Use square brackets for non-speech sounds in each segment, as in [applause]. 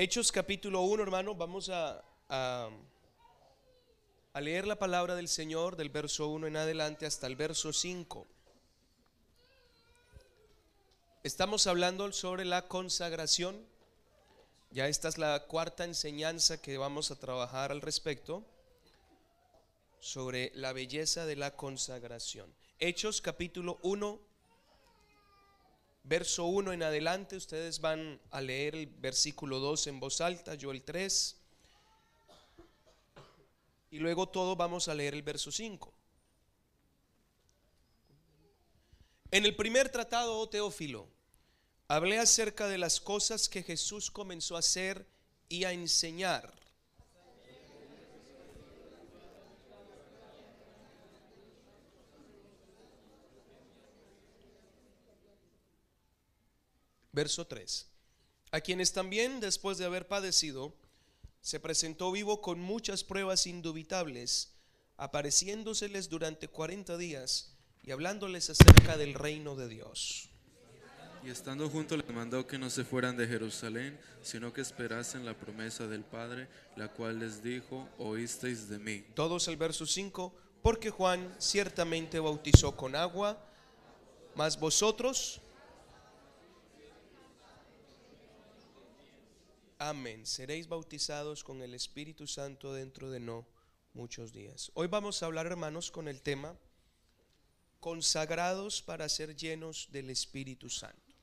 Hechos capítulo 1, hermano, vamos a, a, a leer la palabra del Señor del verso 1 en adelante hasta el verso 5. Estamos hablando sobre la consagración. Ya esta es la cuarta enseñanza que vamos a trabajar al respecto sobre la belleza de la consagración. Hechos capítulo 1, verso 1 en adelante, ustedes van a leer el versículo 2 en voz alta, yo el 3, y luego todos vamos a leer el verso 5. En el primer tratado, oh Teófilo, hablé acerca de las cosas que Jesús comenzó a hacer y a enseñar Verso 3. A quienes también, después de haber padecido, se presentó vivo con muchas pruebas indubitables, apareciéndoseles durante 40 días y hablándoles acerca del reino de Dios. Y estando junto les mandó que no se fueran de Jerusalén, sino que esperasen la promesa del Padre, la cual les dijo, oísteis de mí. Todos el verso 5, porque Juan ciertamente bautizó con agua, mas vosotros Amén. Seréis bautizados con el Espíritu Santo dentro de no muchos días. Hoy vamos a hablar, hermanos, con el tema consagrados para ser llenos del Espíritu Santo.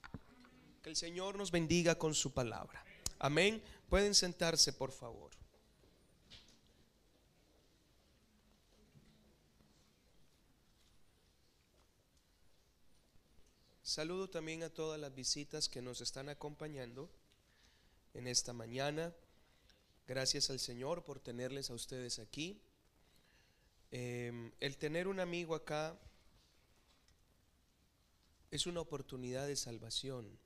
Que el Señor nos bendiga con su palabra. Amén. Pueden sentarse, por favor. Saludo también a todas las visitas que nos están acompañando en esta mañana. Gracias al Señor por tenerles a ustedes aquí. Em, el tener un amigo acá es una oportunidad de salvación.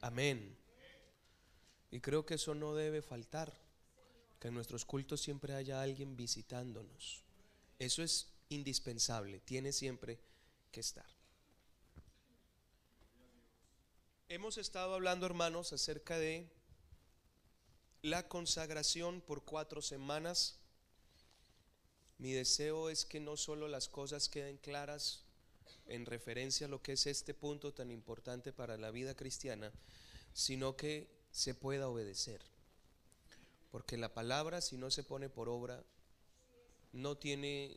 Amén. Y creo que eso no debe faltar, que en nuestros cultos siempre haya alguien visitándonos. Eso es indispensable, tiene siempre que estar. Hemos estado hablando, hermanos, acerca de la consagración por cuatro semanas. Mi deseo es que no solo las cosas queden claras en referencia a lo que es este punto tan importante para la vida cristiana, sino que se pueda obedecer. Porque la palabra, si no se pone por obra, no tiene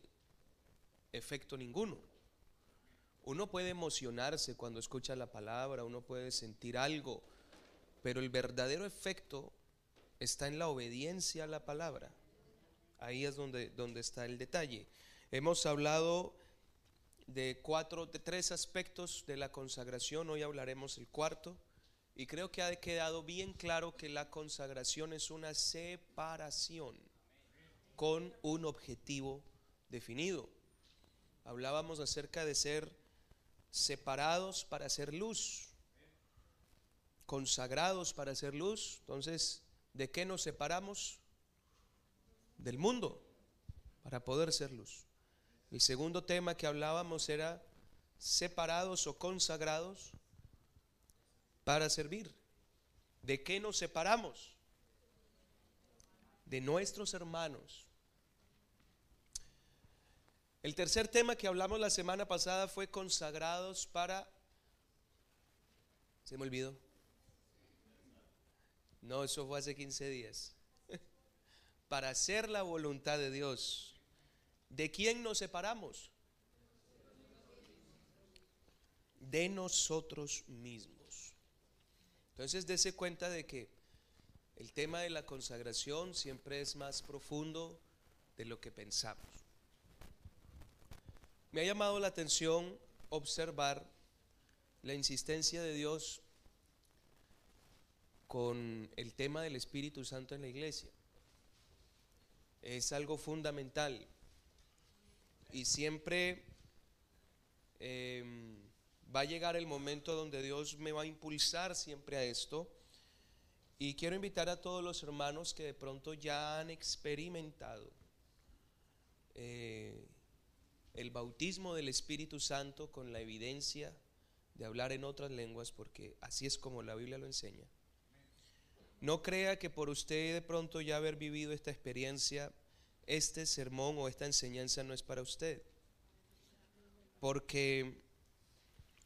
efecto ninguno. Uno puede emocionarse cuando escucha la palabra, uno puede sentir algo, pero el verdadero efecto está en la obediencia a la palabra. Ahí es donde, donde está el detalle. Hemos hablado de cuatro, de tres aspectos de la consagración, hoy hablaremos el cuarto, y creo que ha quedado bien claro que la consagración es una separación con un objetivo definido. Hablábamos acerca de ser separados para hacer luz, consagrados para hacer luz. Entonces, ¿de qué nos separamos? Del mundo, para poder ser luz. El segundo tema que hablábamos era separados o consagrados para servir. ¿De qué nos separamos? De nuestros hermanos el tercer tema que hablamos la semana pasada fue consagrados para... ¿Se me olvidó? No, eso fue hace 15 días. [laughs] para hacer la voluntad de Dios. ¿De quién nos separamos? De nosotros mismos. Entonces, dése cuenta de que el tema de la consagración siempre es más profundo de lo que pensamos. Me ha llamado la atención observar la insistencia de Dios con el tema del Espíritu Santo en la iglesia. Es algo fundamental. Y siempre em, va a llegar el momento donde Dios me va a impulsar siempre a esto. Y quiero invitar a todos los hermanos que de pronto ya han experimentado eh, el bautismo del Espíritu Santo con la evidencia de hablar en otras lenguas, porque así es como la Biblia lo enseña. No crea que por usted de pronto ya haber vivido esta experiencia, este sermón o esta enseñanza no es para usted. Porque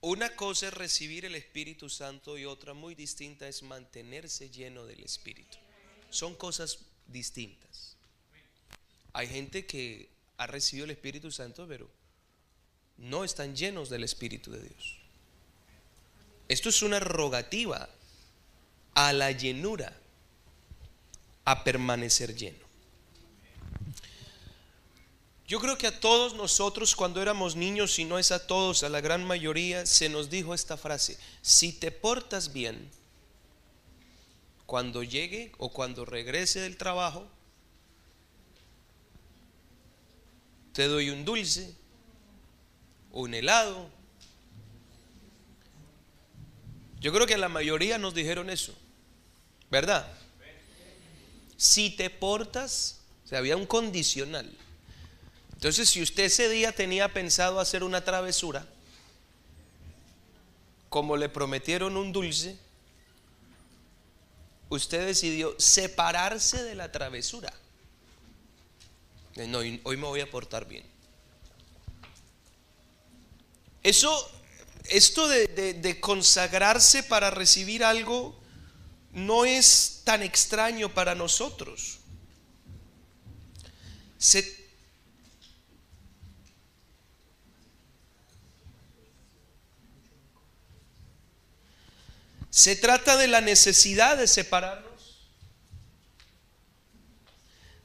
una cosa es recibir el Espíritu Santo y otra muy distinta es mantenerse lleno del Espíritu. Son cosas distintas. Hay gente que ha recibido el Espíritu Santo, pero no están llenos del Espíritu de Dios. Esto es una rogativa a la llenura, a permanecer lleno. Yo creo que a todos nosotros cuando éramos niños, y no es a todos, a la gran mayoría, se nos dijo esta frase, si te portas bien, cuando llegue o cuando regrese del trabajo, te doy un dulce, un helado, yo creo que la mayoría nos dijeron eso, ¿verdad? Si te portas, o sea, había un condicional. Entonces, si usted ese día tenía pensado hacer una travesura, como le prometieron un dulce, usted decidió separarse de la travesura. No, hoy me voy a portar bien. Eso esto de, consagrarse para recibir algo no es tan extraño para nosotros. Se, se trata de la necesidad de separarnos.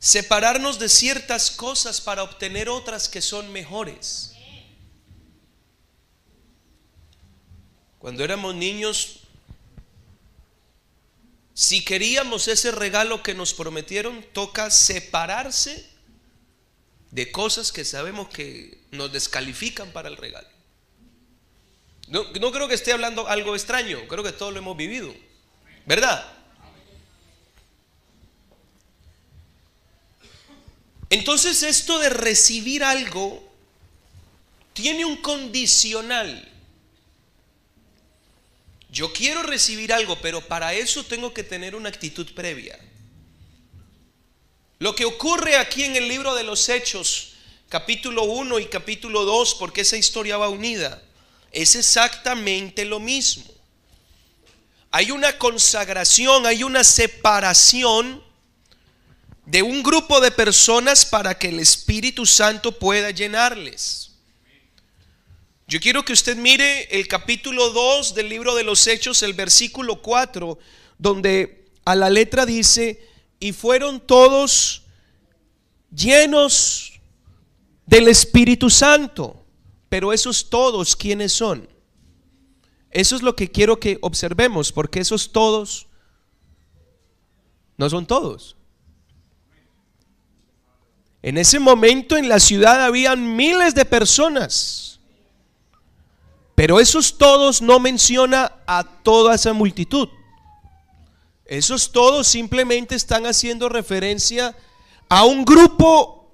Separarnos de ciertas cosas para obtener otras que son mejores. Cuando éramos niños, si queríamos ese regalo que nos prometieron, toca separarse de cosas que sabemos que nos descalifican para el regalo. No, creo que esté hablando algo extraño, creo que todos lo hemos vivido, ¿verdad? Entonces esto de recibir algo tiene un condicional. Yo quiero recibir algo, pero para eso tengo que tener una actitud previa. Lo que ocurre aquí en el libro de los Hechos, capítulo 1 y capítulo 2, porque esa historia va unida, es exactamente lo mismo. Hay una consagración, hay una separación de un grupo de personas para que el Espíritu Santo pueda llenarles. Yo quiero que usted mire el capítulo 2 del libro de los Hechos, el versículo 4, donde a la letra dice, y fueron todos llenos del Espíritu Santo. Pero esos todos, ¿quiénes son? Eso es lo que quiero que observemos, porque esos todos no son todos. En ese momento en la ciudad habían miles de personas pero esos todos no menciona a toda esa multitud. Esos todos simplemente están haciendo referencia a un grupo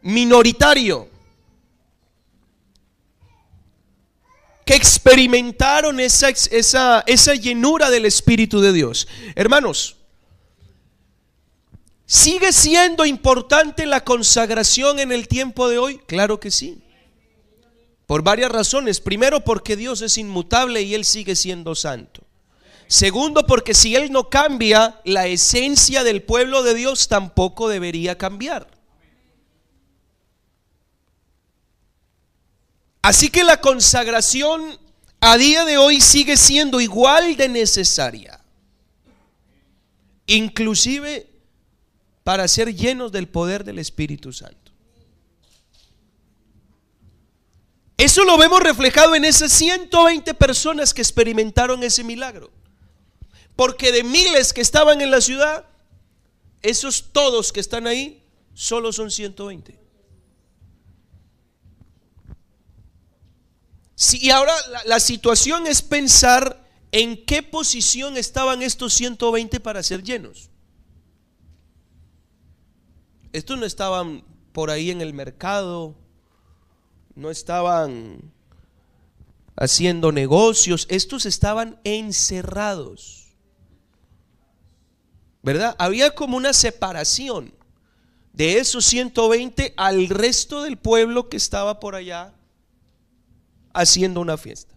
minoritario que experimentaron esa, esa, esa llenura del Espíritu de Dios. Hermanos, ¿sigue siendo importante la consagración en el tiempo de hoy? Claro que sí. Por varias razones. Primero, porque Dios es inmutable y Él sigue siendo santo. Segundo, porque si Él no cambia, la esencia del pueblo de Dios tampoco debería cambiar. Así que la consagración a día de hoy sigue siendo igual de necesaria. Inclusive para ser llenos del poder del Espíritu Santo. Eso lo vemos reflejado en esas 120 personas que experimentaron ese milagro. Porque de miles que estaban en la ciudad, esos todos que están ahí, solo son 120. y ahora la, situación es pensar en qué posición estaban estos 120 para ser llenos. Estos no estaban por ahí en el mercado, no estaban haciendo negocios. Estos estaban encerrados. ¿Verdad? Había como una separación de esos 120 al resto del pueblo que estaba por allá haciendo una fiesta.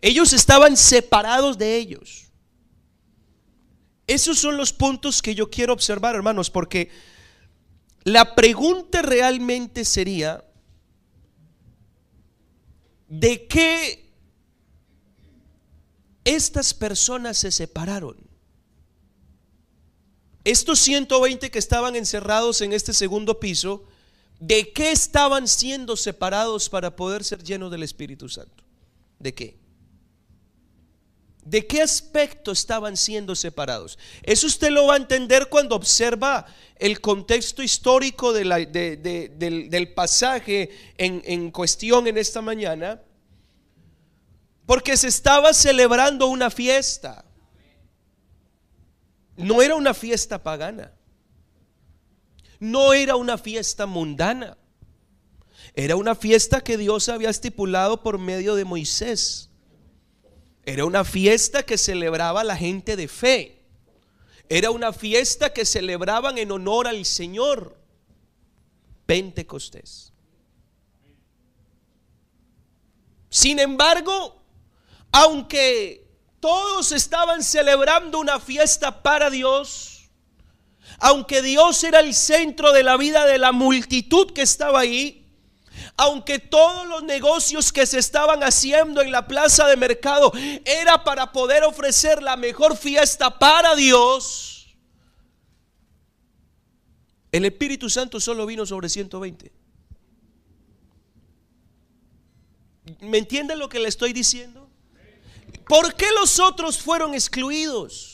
Ellos estaban separados de ellos. Esos son los puntos que yo quiero observar, hermanos, porque la pregunta realmente sería, ¿de qué estas personas se separaron? Estos 120 que estaban encerrados en este segundo piso, ¿de qué estaban siendo separados para poder ser llenos del Espíritu Santo? ¿De qué? ¿De qué aspecto estaban siendo separados? Eso usted lo va a entender cuando observa el contexto histórico del, pasaje en, en cuestión en esta mañana. Porque se estaba celebrando una fiesta. No era una fiesta pagana. No era una fiesta mundana. Era una fiesta que Dios había estipulado por medio de Moisés. Era una fiesta que celebraba la gente de fe. Era una fiesta que celebraban en honor al Señor. Pentecostés. Sin embargo, aunque todos estaban celebrando una fiesta para Dios, aunque Dios era el centro de la vida de la multitud que estaba ahí, aunque todos los negocios que se estaban haciendo en la plaza de mercado era para poder ofrecer la mejor fiesta para Dios, el Espíritu Santo solo vino sobre 120. ¿Me entienden lo que le estoy diciendo? ¿Por qué los otros fueron excluidos?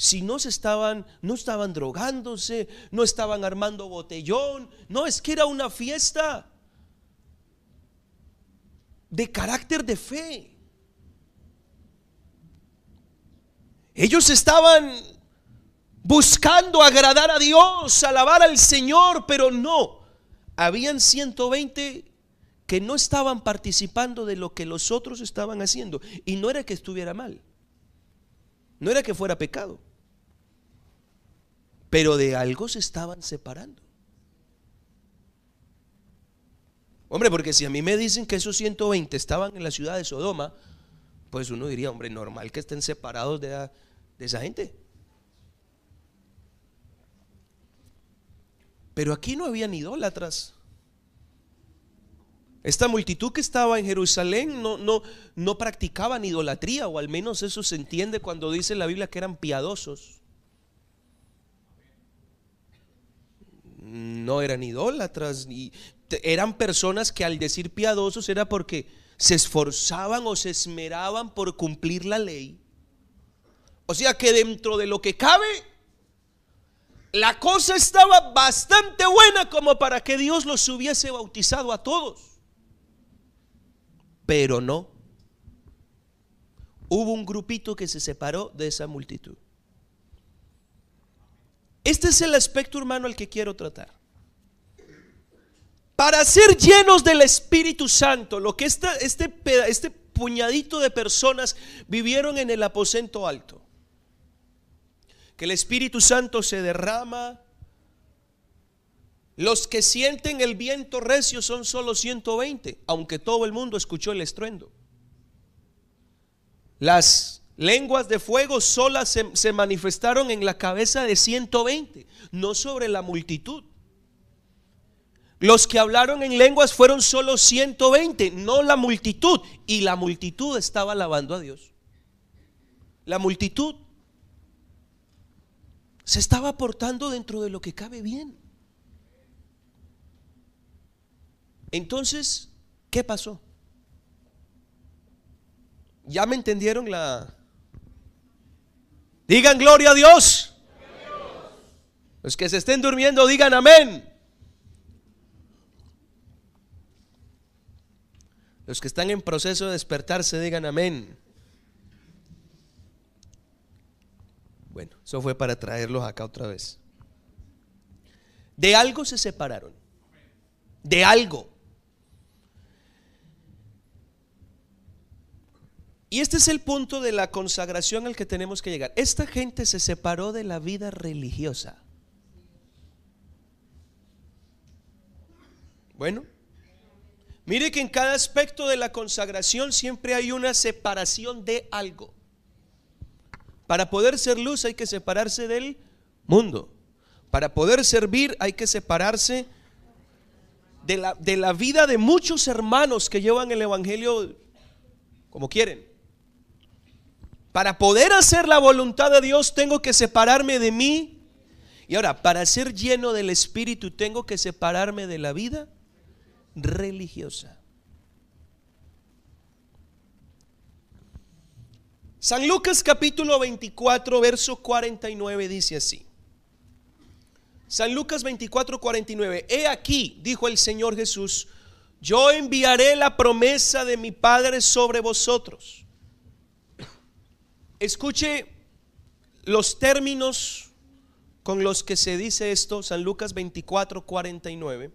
Si no se estaban, no estaban drogándose, no estaban armando botellón, no, es que era una fiesta de carácter de fe. Ellos estaban buscando agradar a Dios, alabar al Señor, pero no. Habían 120 que no estaban participando de lo que los otros estaban haciendo. Y no era que estuviera mal. No era que fuera pecado pero de algo se estaban separando. Hombre, porque si a mí me dicen que esos 120 estaban en la ciudad de Sodoma, pues uno diría, hombre, normal que estén separados de, esa gente. Pero aquí no habían idólatras. Esta multitud que estaba en Jerusalén no, no, no practicaban idolatría, o al menos eso se entiende cuando dice la Biblia que eran piadosos. No eran idólatras, ni, eran personas que al decir piadosos era porque se esforzaban o se esmeraban por cumplir la ley. O sea que dentro de lo que cabe, la cosa estaba bastante buena como para que Dios los hubiese bautizado a todos. Pero no. Hubo un grupito que se separó de esa multitud. Este es el aspecto, hermano, al que quiero tratar. Para ser llenos del Espíritu Santo, lo que este, este puñadito de personas vivieron en el aposento alto, que el Espíritu Santo se derrama, los que sienten el viento recio son solo 120, aunque todo el mundo escuchó el estruendo. Las lenguas de fuego solas se, manifestaron en la cabeza de 120, no sobre la multitud. Los que hablaron en lenguas fueron solo 120, no la multitud. Y la multitud estaba alabando a Dios. La multitud se estaba portando dentro de lo que cabe bien. Entonces, ¿qué pasó? ¿Ya me entendieron la, Digan gloria a Dios. Los que se estén durmiendo, digan amén. Los que están en proceso de despertarse, digan amén. Bueno, eso fue para traerlos acá otra vez. De algo se separaron. De algo. Y este es el punto de la consagración al que tenemos que llegar. Esta gente se separó de la vida religiosa. Bueno, mire que en cada aspecto de la consagración siempre hay una separación de algo. Para poder ser luz hay que separarse del mundo. Para poder servir hay que separarse de la, de la vida de muchos hermanos que llevan el Evangelio como quieren. Para poder hacer la voluntad de Dios tengo que separarme de mí. Y ahora, para ser lleno del Espíritu tengo que separarme de la vida religiosa. San Lucas capítulo 24, verso 49 dice así. San Lucas 24, 49. He aquí, dijo el Señor Jesús, yo enviaré la promesa de mi Padre sobre vosotros. Escuche los términos con los que se dice esto, San Lucas 24, 49.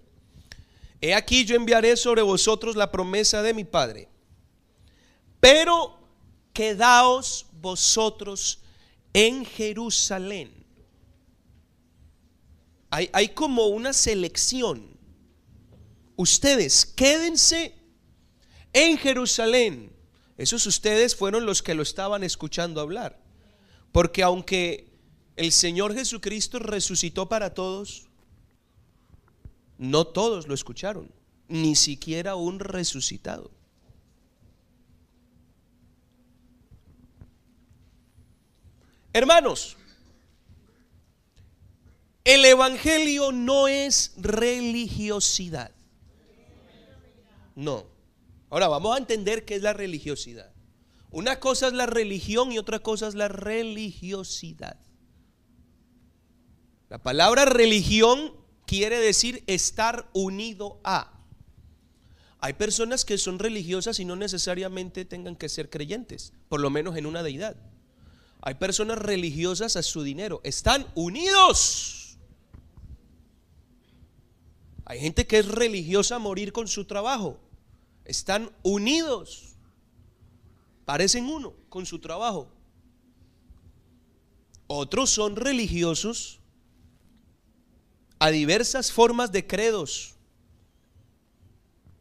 He aquí yo enviaré sobre vosotros la promesa de mi Padre. Pero quedaos vosotros en Jerusalén. Hay, hay, como una selección. Ustedes quédense en Jerusalén. Esos ustedes fueron los que lo estaban escuchando hablar. Porque aunque el Señor Jesucristo resucitó para todos, no todos lo escucharon, ni siquiera un resucitado. Hermanos, el Evangelio no es religiosidad. No. Ahora vamos a entender qué es la religiosidad. Una cosa es la religión y otra cosa es la religiosidad. La palabra religión quiere decir estar unido a. Hay personas que son religiosas y no necesariamente tengan que ser creyentes, por lo menos en una deidad. Hay personas religiosas a su dinero. Están unidos. Hay gente que es religiosa a morir con su trabajo. Están unidos. Parecen uno con su trabajo. Otros son religiosos a diversas formas de credos.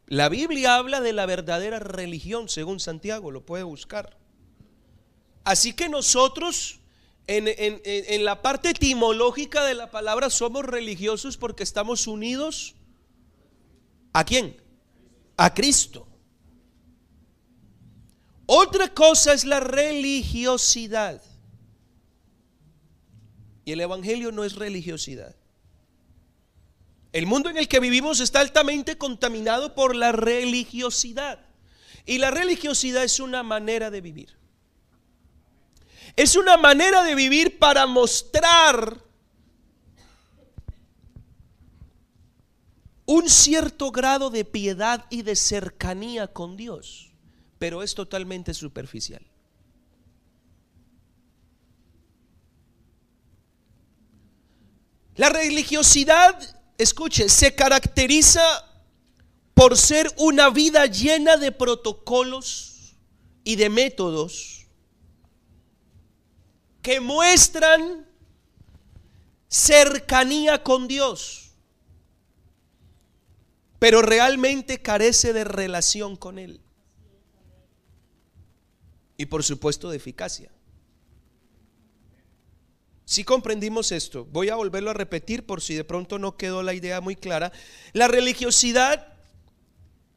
La Biblia habla de la verdadera religión, según Santiago, lo puede buscar. Así que nosotros en, la parte etimológica de la palabra somos religiosos porque estamos unidos a quién? A Cristo. Otra cosa es la religiosidad. Y el Evangelio no es religiosidad. El mundo en el que vivimos está altamente contaminado por la religiosidad. Y la religiosidad es una manera de vivir. Es una manera de vivir para mostrar un cierto grado de piedad y de cercanía con Dios, pero es totalmente superficial. La religiosidad, escuche, se caracteriza por ser una vida llena de protocolos y de métodos que muestran cercanía con Dios, pero realmente carece de relación con Él. Y por supuesto de eficacia. Si comprendimos esto, voy a volverlo a repetir por si de pronto no quedó la idea muy clara. La religiosidad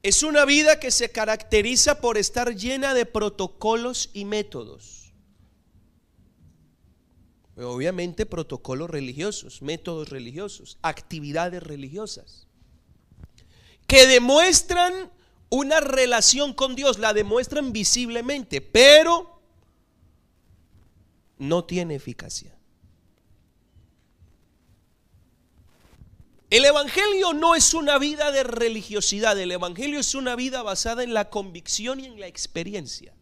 es una vida que se caracteriza por estar llena de protocolos y métodos. Obviamente protocolos religiosos, métodos religiosos, actividades religiosas, que demuestran una relación con Dios, la demuestran visiblemente, pero no tiene eficacia. El Evangelio no es una vida de religiosidad, el Evangelio es una vida basada en la convicción y en la experiencia.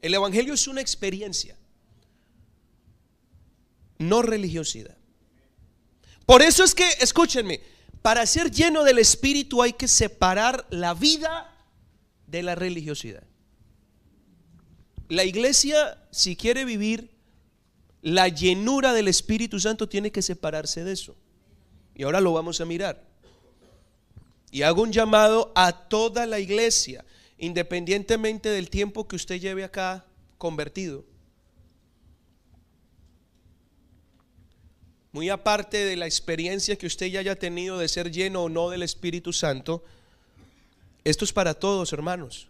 El Evangelio es una experiencia no religiosidad. Por eso es que, escúchenme, para ser lleno del Espíritu hay que separar la vida de la religiosidad. La iglesia, si quiere vivir la llenura del Espíritu Santo, tiene que separarse de eso. Y ahora lo vamos a mirar. Y hago un llamado a toda la iglesia, independientemente del tiempo que usted lleve acá convertido. Muy aparte de la experiencia que usted ya haya tenido de ser lleno o no del Espíritu Santo, esto es para todos, hermanos.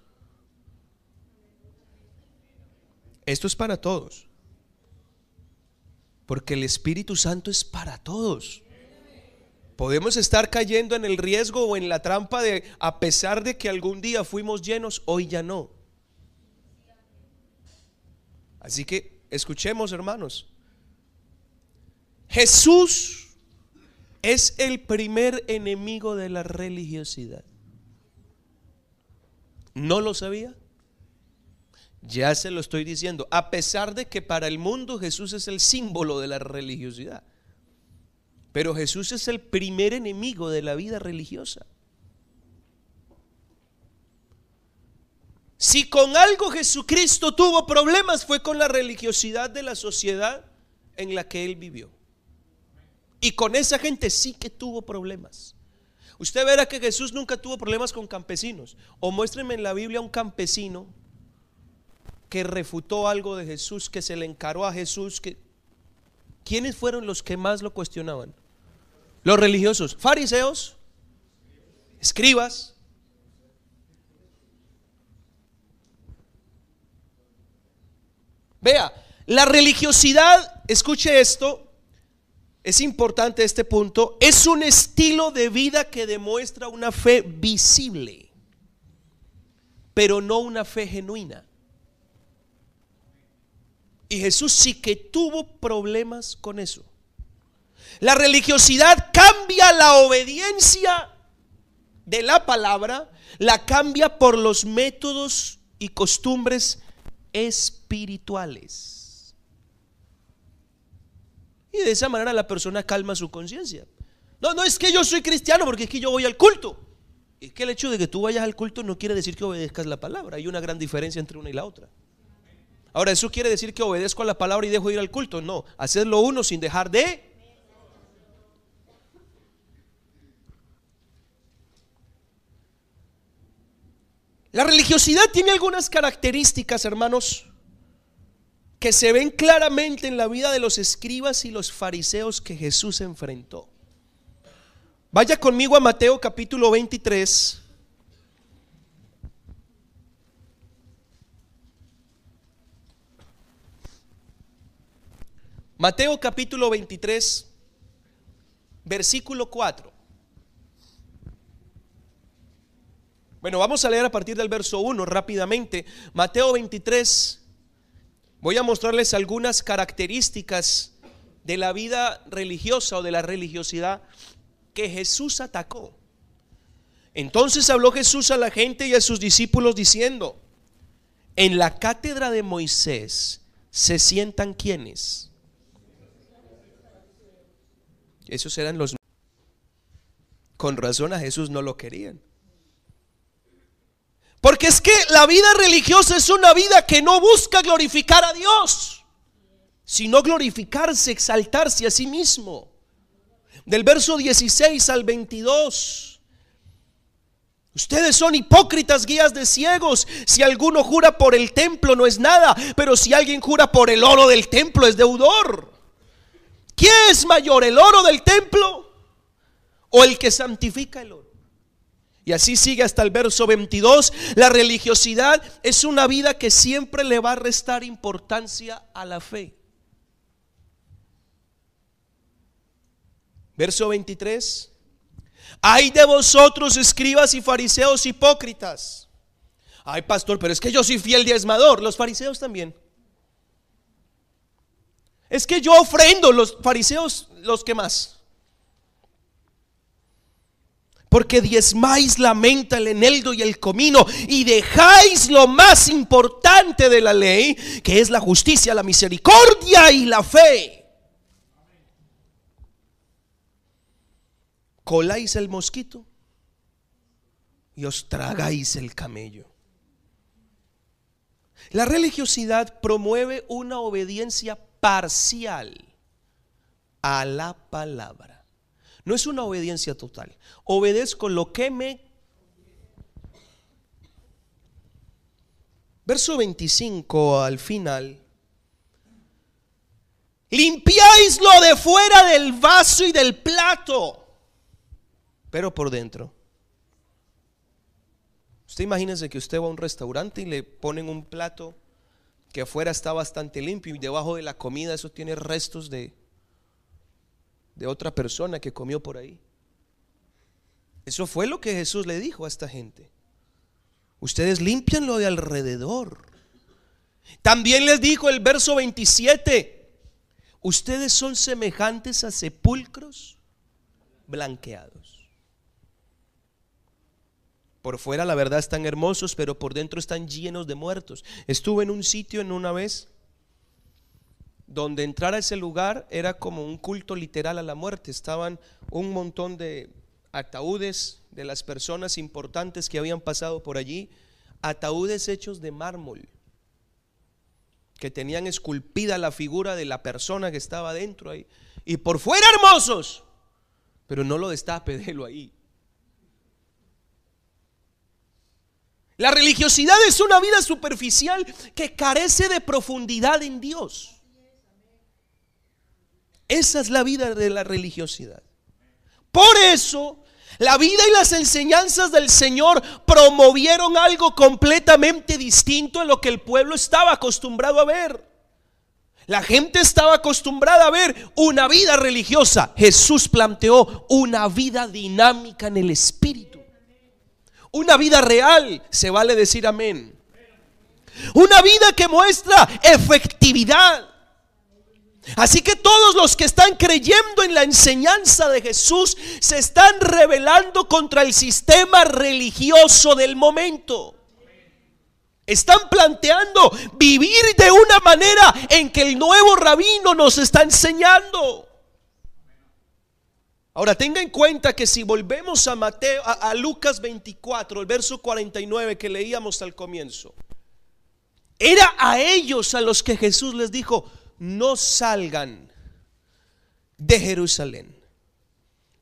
Esto es para todos. Porque el Espíritu Santo es para todos. Podemos estar cayendo en el riesgo o en la trampa de, a pesar de que algún día fuimos llenos, hoy ya no. Así que escuchemos, hermanos. Jesús es el primer enemigo de la religiosidad. ¿No lo sabía? Ya se lo estoy diciendo, a pesar de que para el mundo Jesús es el símbolo de la religiosidad. Pero Jesús es el primer enemigo de la vida religiosa. Si con algo Jesucristo tuvo problemas fue con la religiosidad de la sociedad en la que él vivió. Y con esa gente sí que tuvo problemas. Usted verá que Jesús nunca tuvo problemas con campesinos. O muéstrenme en la Biblia un campesino que refutó algo de Jesús, que se le encaró a Jesús, que ¿quiénes fueron los que más lo cuestionaban? Los religiosos, fariseos, escribas. Vea, la religiosidad, escuche esto, es importante este punto, es un estilo de vida que demuestra una fe visible, pero no una fe genuina. Y Jesús sí que tuvo problemas con eso. La religiosidad cambia la obediencia de la palabra, la cambia por los métodos y costumbres espirituales. Y de esa manera la persona calma su conciencia. No, no es que yo soy cristiano porque es que yo voy al culto. Es que el hecho de que tú vayas al culto no quiere decir que obedezcas la palabra. Hay una gran diferencia entre una y la otra. Ahora, ¿eso quiere decir que obedezco a la palabra y dejo ir al culto? No, hacerlo uno sin dejar de... La religiosidad tiene algunas características, hermanos, que se ven claramente en la vida de los escribas y los fariseos que Jesús enfrentó. Vaya conmigo a Mateo capítulo 23. Mateo capítulo 23, versículo 4. Bueno, vamos a leer a partir del verso 1 rápidamente. Mateo 23, voy a mostrarles algunas características de la vida religiosa o de la religiosidad que Jesús atacó. Entonces habló Jesús a la gente y a sus discípulos diciendo, en la cátedra de Moisés se sientan quienes esos eran los... Con razón a Jesús no lo querían. Porque es que la vida religiosa es una vida que no busca glorificar a Dios, sino glorificarse, exaltarse a sí mismo. Del verso 16 al 22. Ustedes son hipócritas, guías de ciegos. Si alguno jura por el templo no es nada, pero si alguien jura por el oro del templo es deudor. ¿Quién es mayor, el oro del templo o el que santifica el oro? Y así sigue hasta el verso 22. La religiosidad es una vida que siempre le va a restar importancia a la fe. Verso 23. Hay de vosotros, escribas y fariseos hipócritas. Ay, pastor, pero es que yo soy fiel diezmador. Los fariseos también. Es que yo ofrendo, los fariseos, los que más. Porque diezmáis la menta, el eneldo y el comino y dejáis lo más importante de la ley, que es la justicia, la misericordia y la fe. Coláis el mosquito y os tragáis el camello. La religiosidad promueve una obediencia parcial a la palabra. No es una obediencia total. Obedezco lo que me... Verso 25 al final. Limpiáis lo de fuera del vaso y del plato, pero por dentro. Usted imagínese que usted va a un restaurante y le ponen un plato que afuera está bastante limpio y debajo de la comida eso tiene restos de, de otra persona que comió por ahí. Eso fue lo que Jesús le dijo a esta gente. Ustedes limpian lo de alrededor. También les dijo el verso 27, Ustedes son semejantes a sepulcros blanqueados. Por fuera la verdad están hermosos, pero por dentro están llenos de muertos. Estuve en un sitio en una vez donde entrar a ese lugar era como un culto literal a la muerte. Estaban un montón de ataúdes de las personas importantes que habían pasado por allí, ataúdes hechos de mármol que tenían esculpida la figura de la persona que estaba dentro ahí. Y por fuera hermosos, pero no lo destape, [laughs] déjelo ahí. La religiosidad es una vida superficial que carece de profundidad en Dios. Esa es la vida de la religiosidad. Por eso la vida y las enseñanzas del Señor promovieron algo completamente distinto a lo que el pueblo estaba acostumbrado a ver. La gente estaba acostumbrada a ver una vida religiosa. Jesús planteó una vida dinámica en el Espíritu. Una vida real, se vale decir amén. Una vida que muestra efectividad Así que todos los que están creyendo en la enseñanza de Jesús se están rebelando contra el sistema religioso del momento. Están planteando vivir de una manera en que el nuevo rabino nos está enseñando. Ahora tenga en cuenta que si volvemos a Mateo a, Lucas 24, el verso 49 que leíamos al comienzo, era a ellos a los que Jesús les dijo, no salgan de Jerusalén.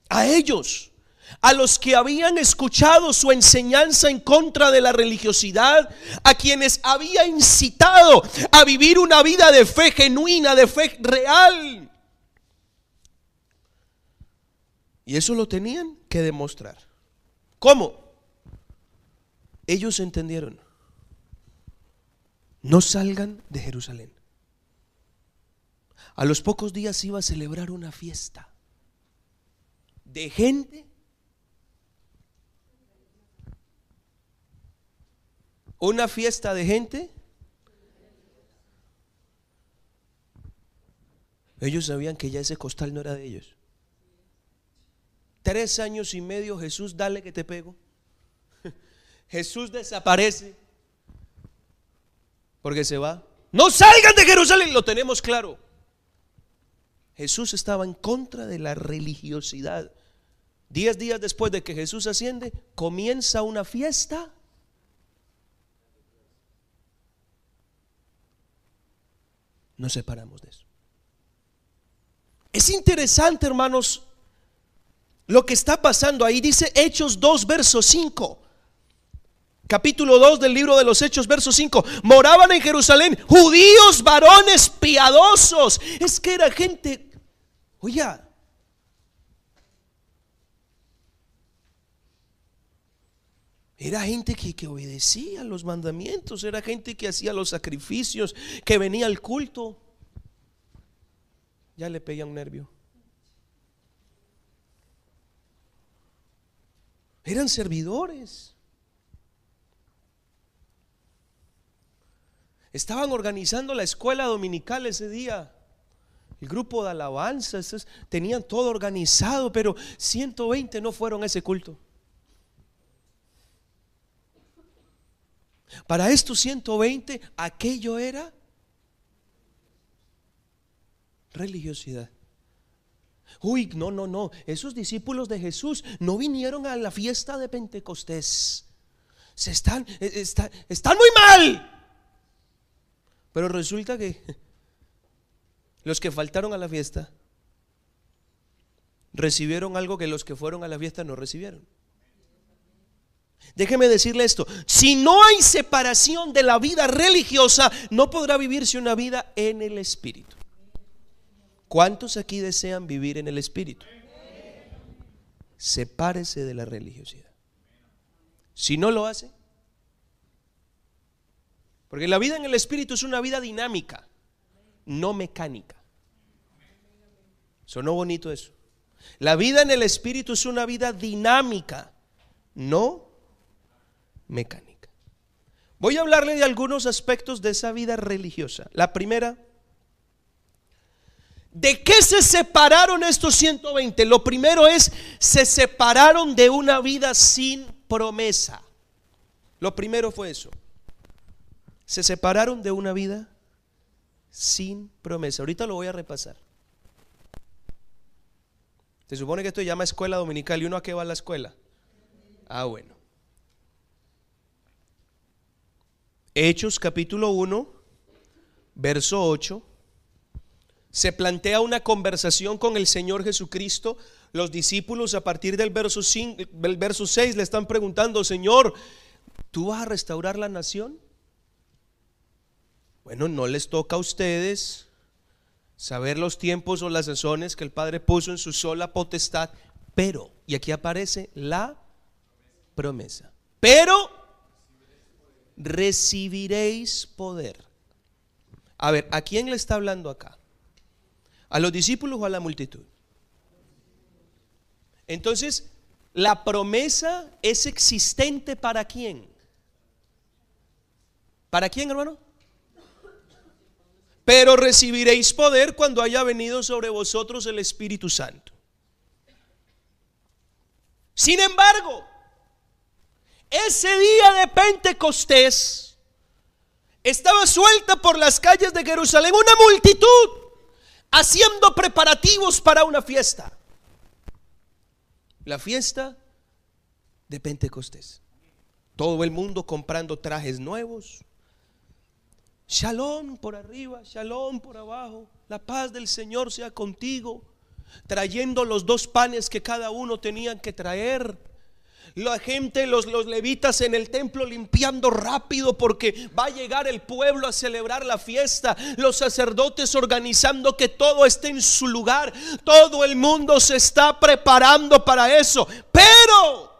A ellos, a los que habían escuchado su enseñanza en contra de la religiosidad, a quienes había incitado a vivir una vida de fe genuina, de fe real. Y eso lo tenían que demostrar. ¿Cómo? Ellos entendieron. No salgan de Jerusalén. A los pocos días iba a celebrar una fiesta de gente. Una fiesta de gente. Ellos sabían que ya ese costal no era de ellos. Tres años y medio Jesús, dale que te pego. [laughs] Jesús desaparece porque se va. No salgan de Jerusalén, lo tenemos claro. Jesús estaba en contra de la religiosidad. Diez días después de que Jesús asciende, comienza una fiesta. Nos separamos de eso. Es interesante, hermanos, lo que está pasando ahí. Dice Hechos 2, verso 5. Capítulo 2 del libro de los Hechos, verso 5. Moraban en Jerusalén judíos, varones piadosos. Es que era gente, oye, Era gente que, que, obedecía los mandamientos, era gente que hacía los sacrificios, que venía al culto. Ya le peía un nervio. Eran servidores. Estaban organizando la escuela dominical ese día. El grupo de alabanza, tenían todo organizado, pero 120 no fueron a ese culto. Para estos 120, aquello era religiosidad. Uy, no, no, no. Esos discípulos de Jesús no vinieron a la fiesta de Pentecostés. Se están, eh, están muy mal. Pero resulta que [laughs] los que faltaron a la fiesta recibieron algo que los que fueron a la fiesta no recibieron. Déjeme decirle esto, si no hay separación de la vida religiosa, no podrá vivirse una vida en el Espíritu. ¿Cuántos aquí desean vivir en el Espíritu? Sepárese de la religiosidad. Si no lo hace, porque la vida en el Espíritu es una vida dinámica, no mecánica. Sonó bonito eso. La vida en el Espíritu es una vida dinámica, no mecánica. Voy a hablarle de algunos aspectos de esa vida religiosa. La primera, ¿de qué se separaron estos 120? Lo primero es, se separaron de una vida sin promesa. Lo primero fue eso. Se separaron de una vida sin promesa. Ahorita lo voy a repasar. Se supone que esto se llama escuela dominical. ¿Y uno a qué va a la escuela? Ah, bueno. Hechos capítulo 1, verso 8. Se plantea una conversación con el Señor Jesucristo. Los discípulos a partir del verso, 5, del verso 6 le están preguntando, Señor, ¿tú vas a restaurar la nación? Bueno, no les toca a ustedes saber los tiempos o las sazones que el Padre puso en su sola potestad, pero, y aquí aparece la promesa, pero recibiréis poder. A ver, ¿a quién le está hablando acá? ¿A los discípulos o a la multitud? Entonces, la promesa es existente para quién? ¿Para quién, hermano? Pero recibiréis poder cuando haya venido sobre vosotros el Espíritu Santo. Sin embargo, ese día de Pentecostés estaba suelta por las calles de Jerusalén una multitud haciendo preparativos para una fiesta. La fiesta de Pentecostés. Todo el mundo comprando trajes nuevos, Shalom por arriba, shalom por abajo. La paz del Señor sea contigo. Trayendo los dos panes que cada uno tenían que traer. La gente, los, los levitas en el templo limpiando rápido porque va a llegar el pueblo a celebrar la fiesta. Los sacerdotes organizando que todo esté en su lugar. Todo el mundo se está preparando para eso. Pero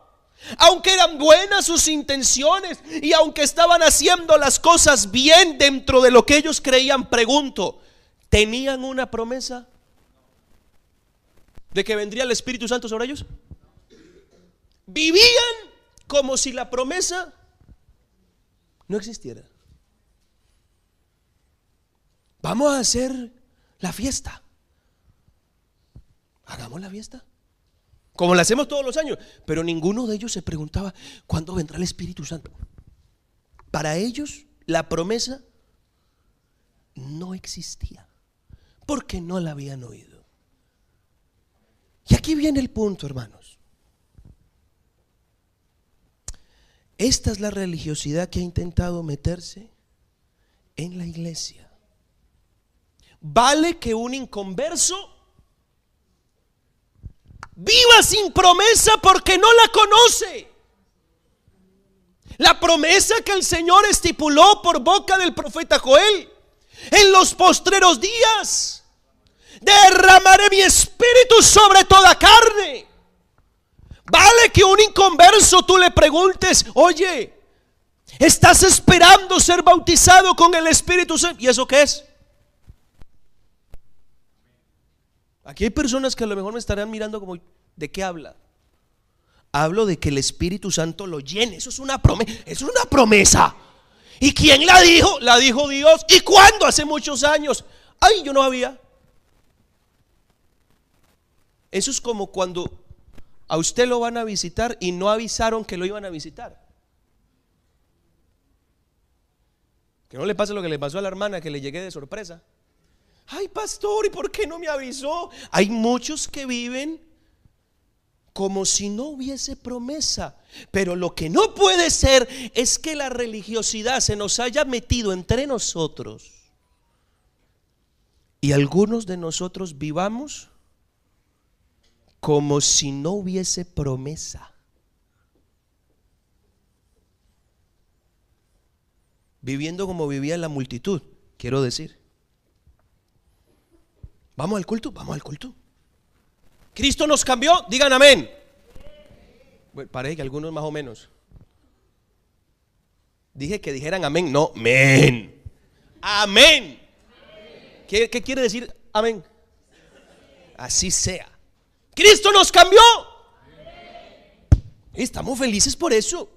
aunque eran buenas sus intenciones y aunque estaban haciendo las cosas bien dentro de lo que ellos creían, pregunto, ¿tenían una promesa de que vendría el Espíritu Santo sobre ellos? Vivían como si la promesa no existiera. Vamos a hacer la fiesta. Hagamos la fiesta como lo hacemos todos los años. Pero ninguno de ellos se preguntaba, ¿cuándo vendrá el Espíritu Santo? Para ellos la promesa no existía, porque no la habían oído. Y aquí viene el punto, hermanos. Esta es la religiosidad que ha intentado meterse en la iglesia. Vale que un inconverso viva sin promesa porque no la conoce. La promesa que el Señor estipuló por boca del profeta Joel en los postreros días. Derramaré mi espíritu sobre toda carne. Vale que un inconverso tú le preguntes, oye, ¿estás esperando ser bautizado con el Espíritu Santo? ¿Y eso qué es? Aquí hay personas que a lo mejor me estarán mirando como, ¿de qué habla? Hablo de que el Espíritu Santo lo llene. Eso es una promesa. Es una promesa. ¿Y quién la dijo? La dijo Dios. ¿Y cuándo? Hace muchos años. Ay, yo no había. Eso es como cuando a usted lo van a visitar y no avisaron que lo iban a visitar. Que no le pase lo que le pasó a la hermana que le llegué de sorpresa. Ay, pastor, ¿y por qué no me avisó? Hay muchos que viven como si no hubiese promesa. Pero lo que no puede ser es que la religiosidad se nos haya metido entre nosotros Y algunos de nosotros vivamos como si no hubiese promesa. Viviendo como vivía la multitud, quiero decir. Vamos al culto, vamos al culto. Cristo nos cambió, digan amén. Parece que algunos más o menos. Dije que dijeran amén, no, amén. Amén. ¿Qué, qué quiere decir amén? Así sea. Cristo nos cambió. Estamos felices por eso.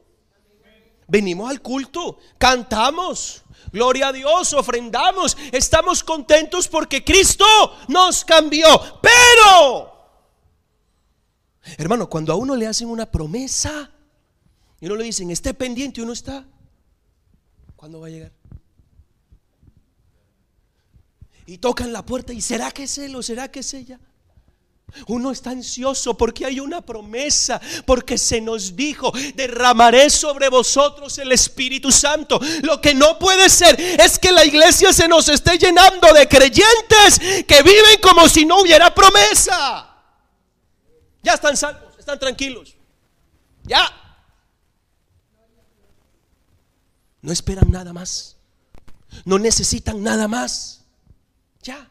Venimos al culto, cantamos, gloria a Dios, ofrendamos, estamos contentos porque Cristo nos cambió. Pero, hermano, cuando a uno le hacen una promesa y uno le dicen, esté pendiente, uno está, ¿cuándo va a llegar? Y tocan la puerta y ¿será que es él o será que es ella? Uno está ansioso porque hay una promesa, porque se nos dijo, derramaré sobre vosotros el Espíritu Santo. Lo que no puede ser es que la iglesia se nos esté llenando de creyentes que viven como si no hubiera promesa. Ya están salvos, están tranquilos. Ya. No esperan nada más. No necesitan nada más. Ya.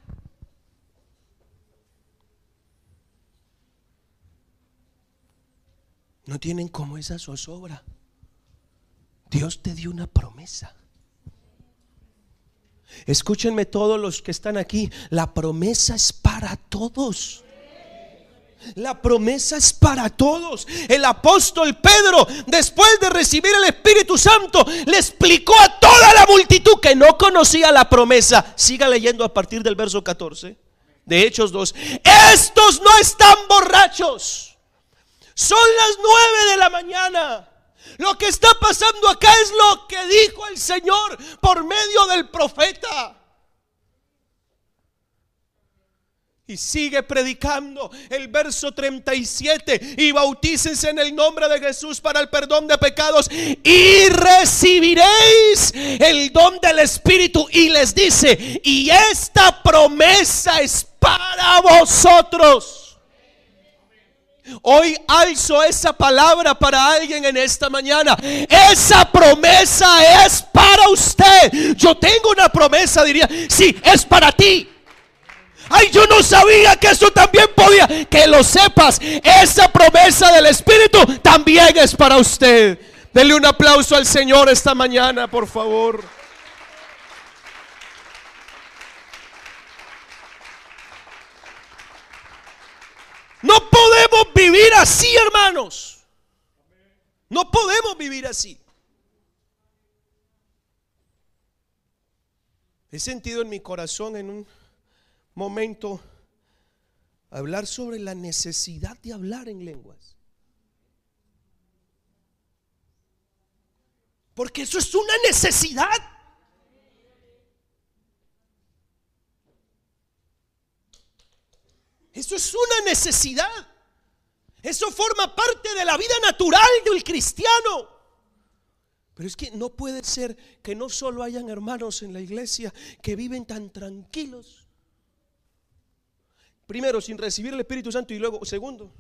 No tienen como esa zozobra. Dios te dio una promesa. Escúchenme todos los que están aquí. La promesa es para todos. La promesa es para todos. El apóstol Pedro, después de recibir el Espíritu Santo, le explicó a toda la multitud que no conocía la promesa. Siga leyendo a partir del verso 14 de Hechos 2. Estos no están borrachos son las nueve de la mañana. Lo que está pasando acá es lo que dijo el Señor por medio del profeta. Y sigue predicando el verso 37 y bautícense en el nombre de Jesús para el perdón de pecados y recibiréis el don del Espíritu y les dice, y esta promesa es para vosotros. Hoy alzo esa palabra para alguien en esta mañana. Esa promesa es para usted. Yo tengo una promesa, diría. Sí, es para ti. Ay, yo no sabía que eso también podía. Que lo sepas. Esa promesa del Espíritu también es para usted. Denle un aplauso al Señor esta mañana, por favor. No podemos vivir así, hermanos. No podemos vivir así. He sentido en mi corazón en un momento hablar sobre la necesidad de hablar en lenguas. Porque eso es una necesidad. Eso es una necesidad. Eso forma parte de la vida natural del cristiano. Pero es que no puede ser que no solo hayan hermanos en la iglesia que viven tan tranquilos. Primero, sin recibir el Espíritu Santo y luego, segundo,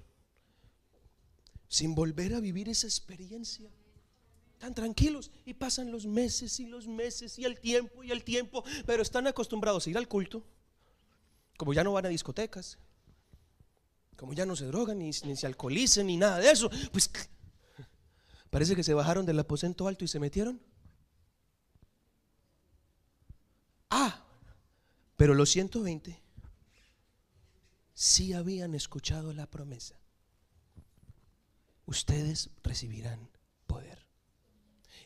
sin volver a vivir esa experiencia. Tan tranquilos y pasan los meses y los meses y el tiempo y el tiempo, pero están acostumbrados a ir al culto, como ya no van a discotecas, como ya no se drogan, ni, se alcoholicen, ni nada de eso, pues parece que se bajaron del aposento alto y se metieron. Ah, pero los 120 sí habían escuchado la promesa. Ustedes recibirán poder.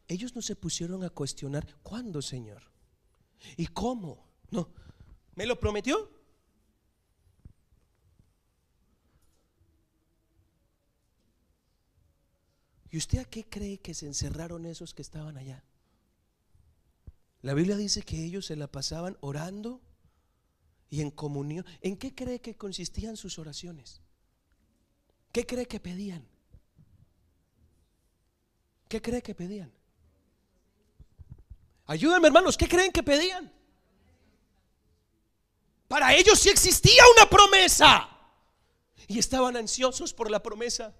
Ellos no se pusieron a cuestionar, ¿cuándo, Señor? ¿Y cómo? No, ¿me lo prometió? ¿Y usted a qué cree que se encerraron esos que estaban allá? La Biblia dice que ellos se la pasaban orando y en comunión. ¿En qué cree que consistían sus oraciones? ¿Qué cree que pedían? ¿Qué cree que pedían? Ayúdenme hermanos, ¿qué creen que pedían? Para ellos sí existía una promesa. Y estaban ansiosos por la promesa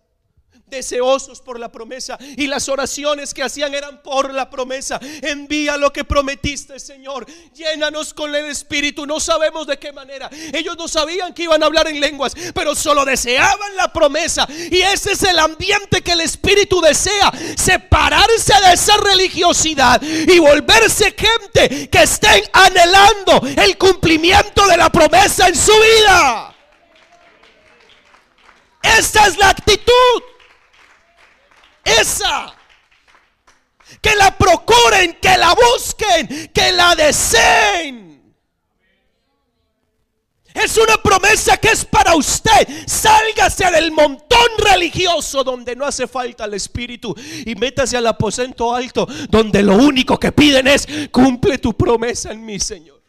deseosos por la promesa y las oraciones que hacían eran por la promesa. Envía lo que prometiste, Señor. Llénanos con el Espíritu. No sabemos de qué manera. Ellos no sabían que iban a hablar en lenguas, pero solo deseaban la promesa. Y ese es el ambiente que el Espíritu desea. Separarse de esa religiosidad y volverse gente que estén anhelando el cumplimiento de la promesa en su vida. Esta es la actitud esa. Que la procuren, que la busquen, que la deseen. Es una promesa que es para usted. Sálgase del montón religioso donde no hace falta el Espíritu y métase al aposento alto donde lo único que piden es cumple tu promesa en mí, Señor.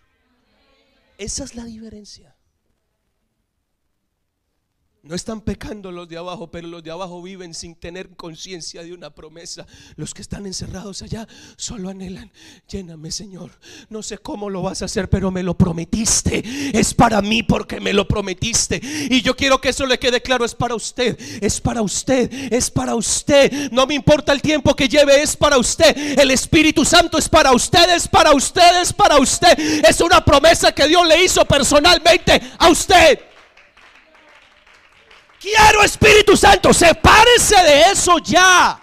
Esa es la diferencia. No están pecando los de abajo, pero los de abajo viven sin tener conciencia de una promesa. Los que están encerrados allá solo anhelan, lléname Señor. No sé cómo lo vas a hacer, pero me lo prometiste. Es para mí porque me lo prometiste. Y yo quiero que eso le quede claro, es para usted, es para usted, es para usted. No me importa el tiempo que lleve, es para usted. El Espíritu Santo es para usted, es para usted, es para usted. Es una promesa que Dios le hizo personalmente a usted. Quiero Espíritu Santo, sepárese de eso ya.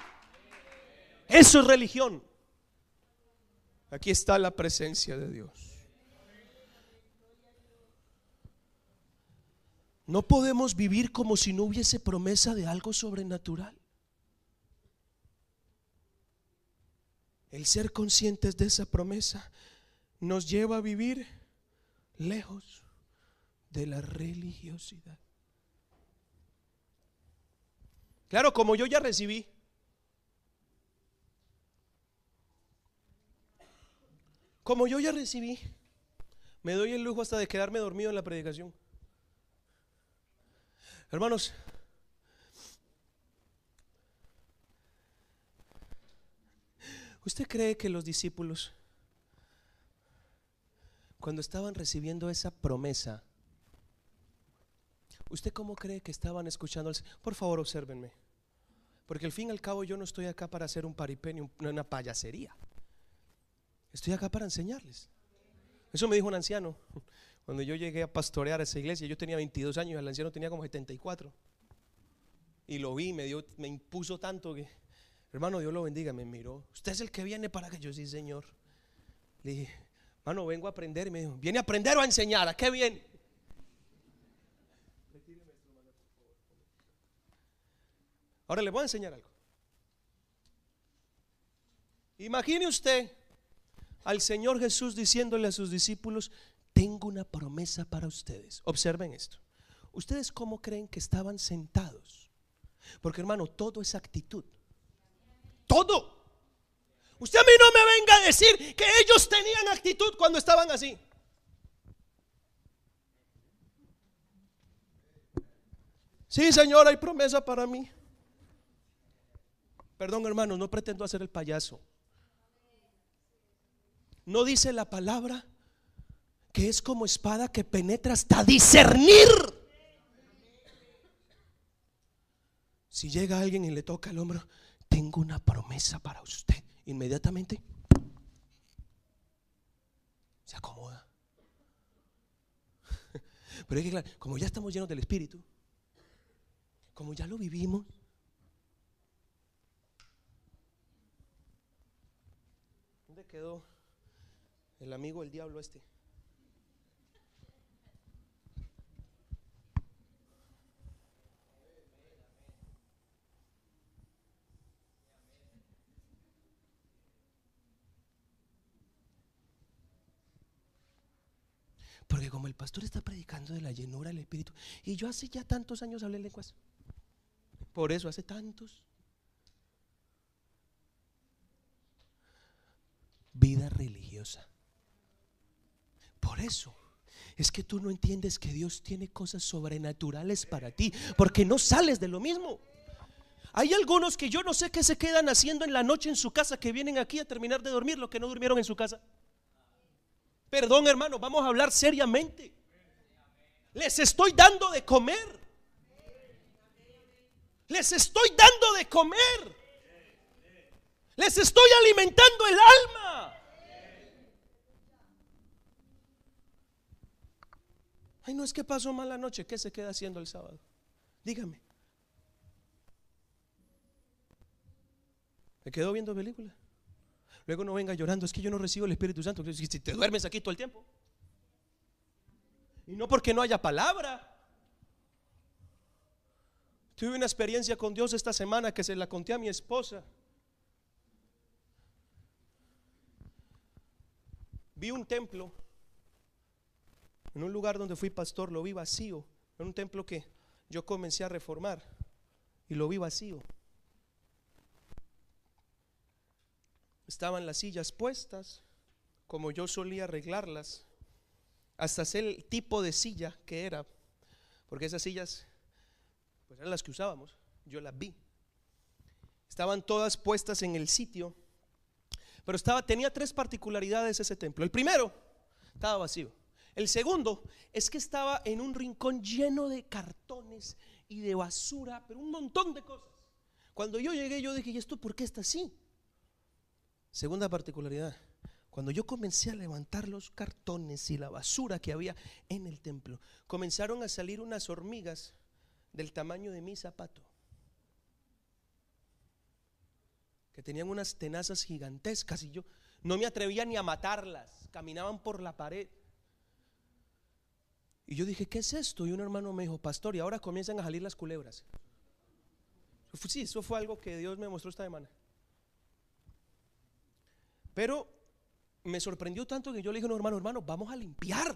Eso es religión. Aquí está la presencia de Dios. No podemos vivir como si no hubiese promesa de algo sobrenatural. El ser conscientes de esa promesa nos lleva a vivir lejos de la religiosidad. Claro, como yo ya recibí. Como yo ya recibí, me doy el lujo hasta de quedarme dormido en la predicación. Hermanos, ¿usted cree que los discípulos, cuando estaban recibiendo esa promesa, ¿Usted cómo cree que estaban escuchando? Por favor, obsérvenme. Porque al fin y al cabo yo no estoy acá para hacer un paripenio, una payasería. Estoy acá para enseñarles. Eso me dijo un anciano. [laughs] Cuando yo llegué a pastorear esa iglesia, yo tenía 22 años el anciano tenía como 74. Y lo vi, me, dio, me impuso tanto que, hermano, Dios lo bendiga, me miró. Usted es el que viene para que yo sí, Señor. Le dije, hermano, vengo a aprender. Y me dijo, ¿viene a aprender o a enseñar? ¿A qué viene? Ahora le voy a enseñar algo. Imagine usted al Señor Jesús diciéndole a sus discípulos, tengo una promesa para ustedes. Observen esto. ¿Ustedes cómo creen que estaban sentados? Porque hermano, todo es actitud. Todo. Usted a mí no me venga a decir que ellos tenían actitud cuando estaban así. Sí, Señor, hay promesa para mí. Perdón, hermano, no pretendo hacer el payaso. No dice la palabra que es como espada que penetra hasta discernir. Si llega alguien y le toca el hombro, tengo una promesa para usted. Inmediatamente se acomoda. [laughs] Pero es que, claro, como ya estamos llenos del Espíritu, como ya lo vivimos, quedó el amigo del diablo este? Porque como el pastor está predicando de la llenura del Espíritu, y yo hace ya tantos años hablé lenguas, por eso hace tantos, vida religiosa. Por eso es que tú no entiendes que Dios tiene cosas sobrenaturales para ti, porque no sales de lo mismo. Hay algunos que yo no sé qué se quedan haciendo en la noche en su casa, que vienen aquí a terminar de dormir lo que no durmieron en su casa. Perdón hermano, vamos a hablar seriamente. Les estoy dando de comer. Les estoy dando de comer. Les estoy alimentando el alma. Ay, no es que pasó mala noche. ¿Qué se queda haciendo el sábado? Dígame. ¿Me quedo viendo película? Luego no venga llorando. Es que yo no recibo el Espíritu Santo. Si te duermes aquí todo el tiempo. Y no porque no haya palabra. Tuve una experiencia con Dios esta semana que se la conté a mi esposa. Vi un templo en un lugar donde fui pastor, lo vi vacío. En un templo que yo comencé a reformar y lo vi vacío. Estaban las sillas puestas, como yo solía arreglarlas, hasta hacer el tipo de silla que era, porque esas sillas pues eran las que usábamos, yo las vi. Estaban todas puestas en el sitio pero estaba, tenía tres particularidades ese templo. El primero, estaba vacío. El segundo es que estaba en un rincón lleno de cartones y de basura, pero un montón de cosas. Cuando yo llegué, yo dije, ¿y esto por qué está así? Segunda particularidad, cuando yo comencé a levantar los cartones y la basura que había en el templo, comenzaron a salir unas hormigas del tamaño de mi zapato. que tenían unas tenazas gigantescas y yo no me atrevía ni a matarlas, caminaban por la pared. Y yo dije, ¿qué es esto? Y un hermano me dijo, pastor, y ahora comienzan a salir las culebras. Sí, eso fue algo que Dios me mostró esta semana. Pero me sorprendió tanto que yo le dije, no, hermano, hermano, vamos a limpiar.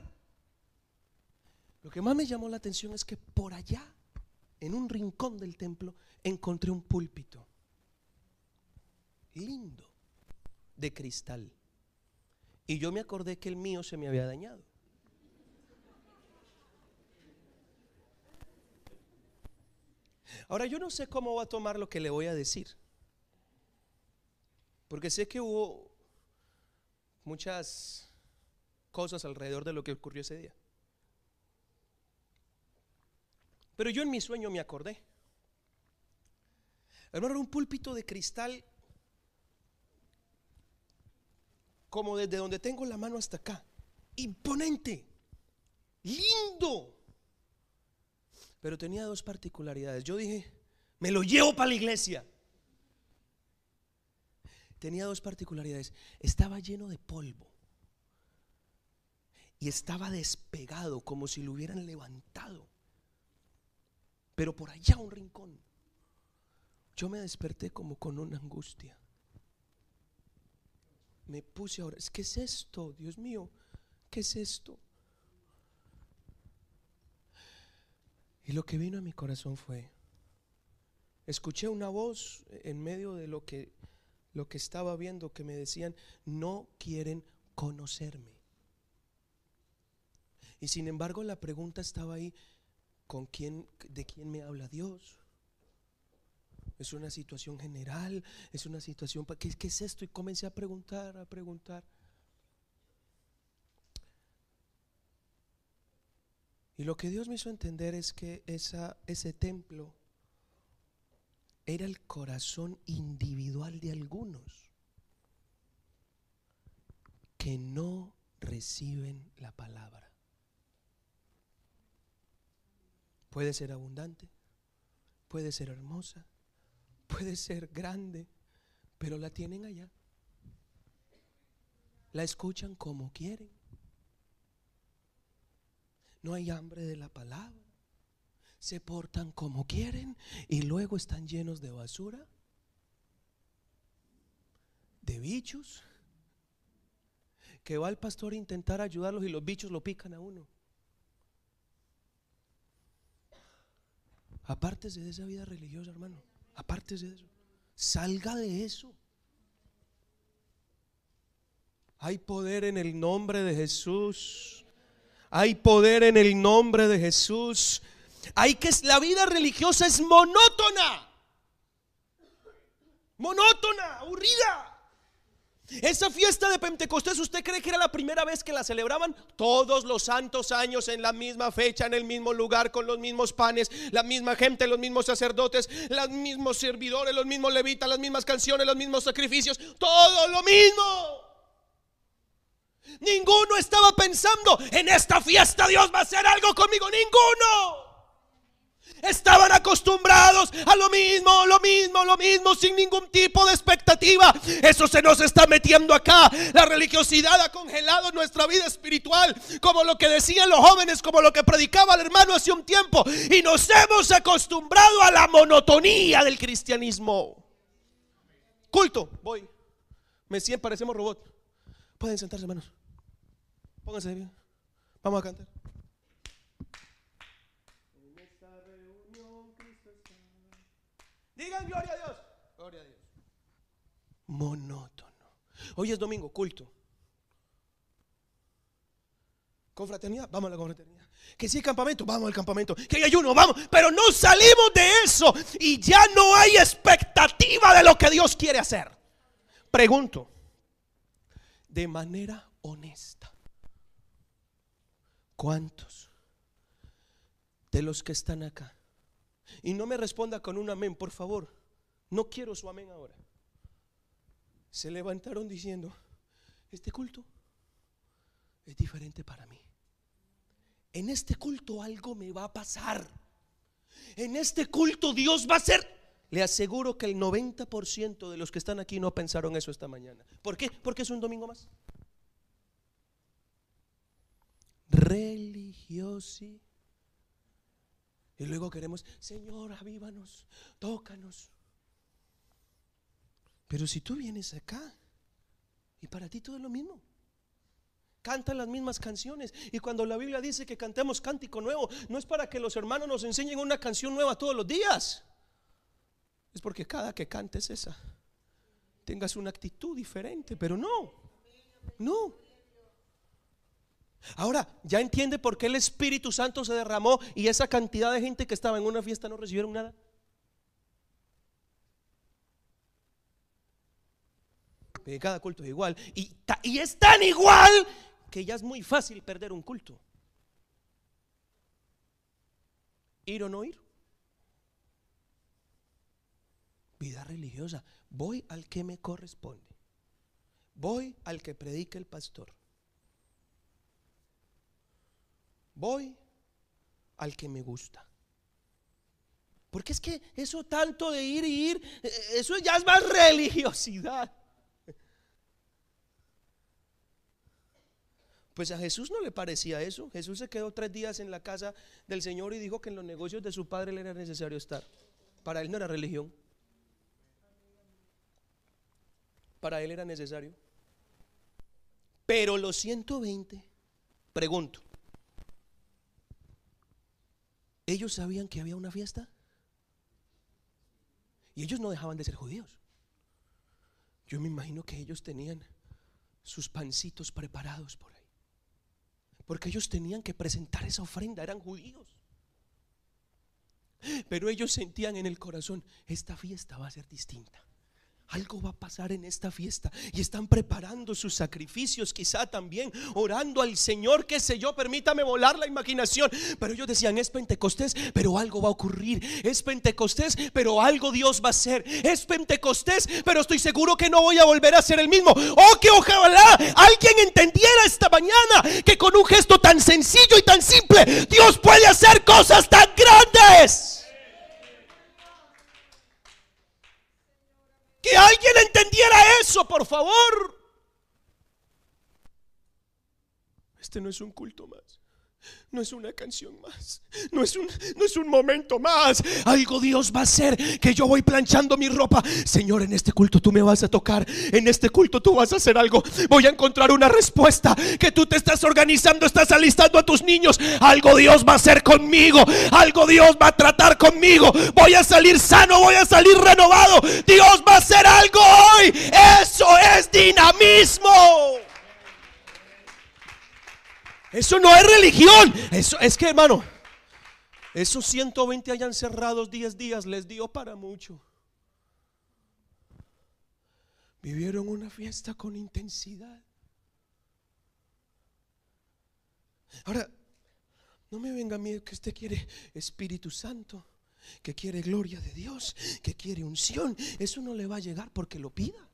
Lo que más me llamó la atención es que por allá, en un rincón del templo, encontré un púlpito lindo de cristal. Y yo me acordé que el mío se me había dañado. Ahora yo no sé cómo va a tomar lo que le voy a decir. Porque sé que hubo muchas cosas alrededor de lo que ocurrió ese día. Pero yo en mi sueño me acordé. Hermano, un púlpito de cristal como desde donde tengo la mano hasta acá. Imponente, lindo. Pero tenía dos particularidades. Yo dije, me lo llevo para la iglesia. Tenía dos particularidades. Estaba lleno de polvo. Y estaba despegado como si lo hubieran levantado. Pero por allá un rincón. Yo me desperté como con una angustia me puse ahora, que es esto, Dios mío, ¿qué es esto? Y lo que vino a mi corazón fue, escuché una voz en medio de lo que, lo que estaba viendo que me decían, no quieren conocerme. Y sin embargo la pregunta estaba ahí, ¿con quién, de quién me habla Dios? es una situación general, es una situación, ¿qué, qué es esto? Y comencé a preguntar, a preguntar. Y lo que Dios me hizo entender es que ese templo era el corazón individual de algunos que no reciben la palabra. Puede ser abundante, puede ser hermosa, puede ser grande, pero la tienen allá. La escuchan como quieren. No hay hambre de la palabra. Se portan como quieren y luego están llenos de basura, de bichos, que va el pastor a intentar ayudarlos y los bichos lo pican a uno. Aparte de esa vida religiosa, hermano. Aparte de eso, salga de eso. Hay poder en el nombre de Jesús. Hay poder en el nombre de Jesús. Hay que la vida religiosa es monótona. Monótona, aburrida. Esa fiesta de Pentecostés, ¿usted cree que era la primera vez que la celebraban? Todos los santos años en la misma fecha, en el mismo lugar, con los mismos panes, la misma gente, los mismos sacerdotes, los mismos servidores, los mismos levitas, las mismas canciones, los mismos sacrificios, todo lo mismo. Ninguno estaba pensando, en esta fiesta Dios va a hacer algo conmigo, ninguno. Estaban acostumbrados a lo mismo, lo mismo, lo mismo, sin ningún tipo de expectativa. Eso se nos está metiendo acá. La religiosidad ha congelado nuestra vida espiritual, como lo que decían los jóvenes, como lo que predicaba el hermano hace un tiempo. Y nos hemos acostumbrado a la monotonía del cristianismo. Culto, voy. Me parecemos robot. Pueden sentarse, hermanos. Pónganse bien. Vamos a cantar. Digan gloria a Dios. Gloria a Dios. Monótono. Hoy es domingo, culto. Confraternidad, vamos a la confraternidad. Que si hay campamento, vamos al campamento. Que hay ayuno, vamos. Pero no salimos de eso y ya no hay expectativa de lo que Dios quiere hacer. Pregunto, de manera honesta, ¿cuántos de los que están acá y no me responda con un amén, por favor. No quiero su amén ahora. Se levantaron diciendo, este culto es diferente para mí. En este culto algo me va a pasar. En este culto Dios va a ser... Le aseguro que el 90% de los que están aquí no pensaron eso esta mañana. ¿Por qué? Porque es un domingo más. Religiosidad. Y luego queremos, Señor, avívanos, tócanos. Pero si tú vienes acá y para ti todo es lo mismo. Cantan las mismas canciones. Y cuando la Biblia dice que cantemos cántico nuevo, no es para que los hermanos nos enseñen una canción nueva todos los días. Es porque cada que cantes esa, tengas una actitud diferente. Pero no, no. Ahora, ya entiende por qué el Espíritu Santo se derramó y esa cantidad de gente que estaba en una fiesta no recibieron nada. cada culto es igual. Y, y es tan igual que ya es muy fácil perder un culto. Ir o no ir. Vida religiosa. Voy al que me corresponde. Voy al que predique el pastor. voy al que me gusta. Porque es que eso tanto de ir y ir, eh, eso ya es más religiosidad. Pues a Jesús no le parecía eso. Jesús se quedó tres días en la casa del Señor y dijo que en los negocios de su padre le era necesario estar. Para él no era religión. Para él era necesario. Pero los 120, pregunto, ellos sabían que había una fiesta. Y ellos no dejaban de ser judíos. Yo me imagino que ellos tenían sus pancitos preparados por ahí. Porque ellos tenían que presentar esa ofrenda, eran judíos. Pero ellos sentían en el corazón, esta fiesta va a ser distinta. Algo va a pasar en esta fiesta y están preparando sus sacrificios, quizá también orando al Señor, qué sé yo, permítame volar la imaginación. Pero ellos decían, es Pentecostés, pero algo va a ocurrir. Es Pentecostés, pero algo Dios va a hacer. Es Pentecostés, pero estoy seguro que no voy a volver a ser el mismo. Oh, que ojalá alguien entendiera esta mañana que con un gesto tan sencillo y tan simple, Dios puede hacer cosas tan grandes. Que alguien entendiera eso, por favor. Este no es un culto más. No es una canción más. No es un, no es un momento más. Algo Dios va a hacer que yo voy planchando mi ropa. Señor, en este culto tú me vas a tocar. En este culto tú vas a hacer algo. Voy a encontrar una respuesta. Que tú te estás organizando, estás alistando a tus niños. Algo Dios va a hacer conmigo. Algo Dios va a tratar conmigo. Voy a salir sano, voy a salir renovado. Dios va a hacer algo hoy. Eso es dinamismo. Eso no es religión. Eso es que, hermano, esos 120 hayan cerrados 10 días les dio para mucho. Vivieron una fiesta con intensidad. Ahora, no me venga mí que usted quiere Espíritu Santo, que quiere gloria de Dios, que quiere unción. Eso no le va a llegar porque lo pida.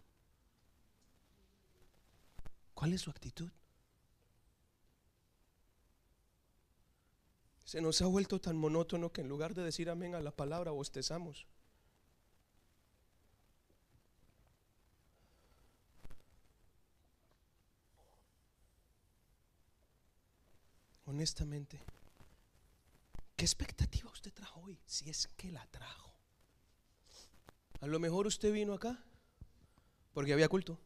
¿Cuál es su actitud? Se nos ha vuelto tan monótono que en lugar de decir amén a la palabra, bostezamos. Honestamente, ¿qué expectativa usted trajo hoy? Si es que la trajo. A lo mejor usted vino acá porque había culto.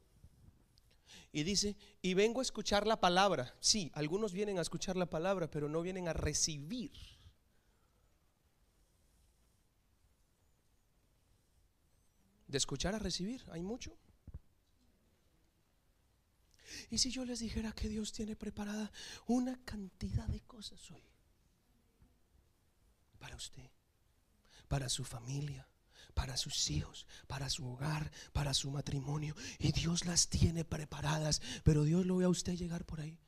Y dice, y vengo a escuchar la palabra. Sí, algunos vienen a escuchar la palabra, pero no vienen a recibir. De escuchar a recibir, hay mucho. Y si yo les dijera que Dios tiene preparada una cantidad de cosas hoy para usted, para su familia, para sus hijos, para su hogar, para su matrimonio. Y Dios las tiene preparadas, pero Dios lo ve a usted llegar por ahí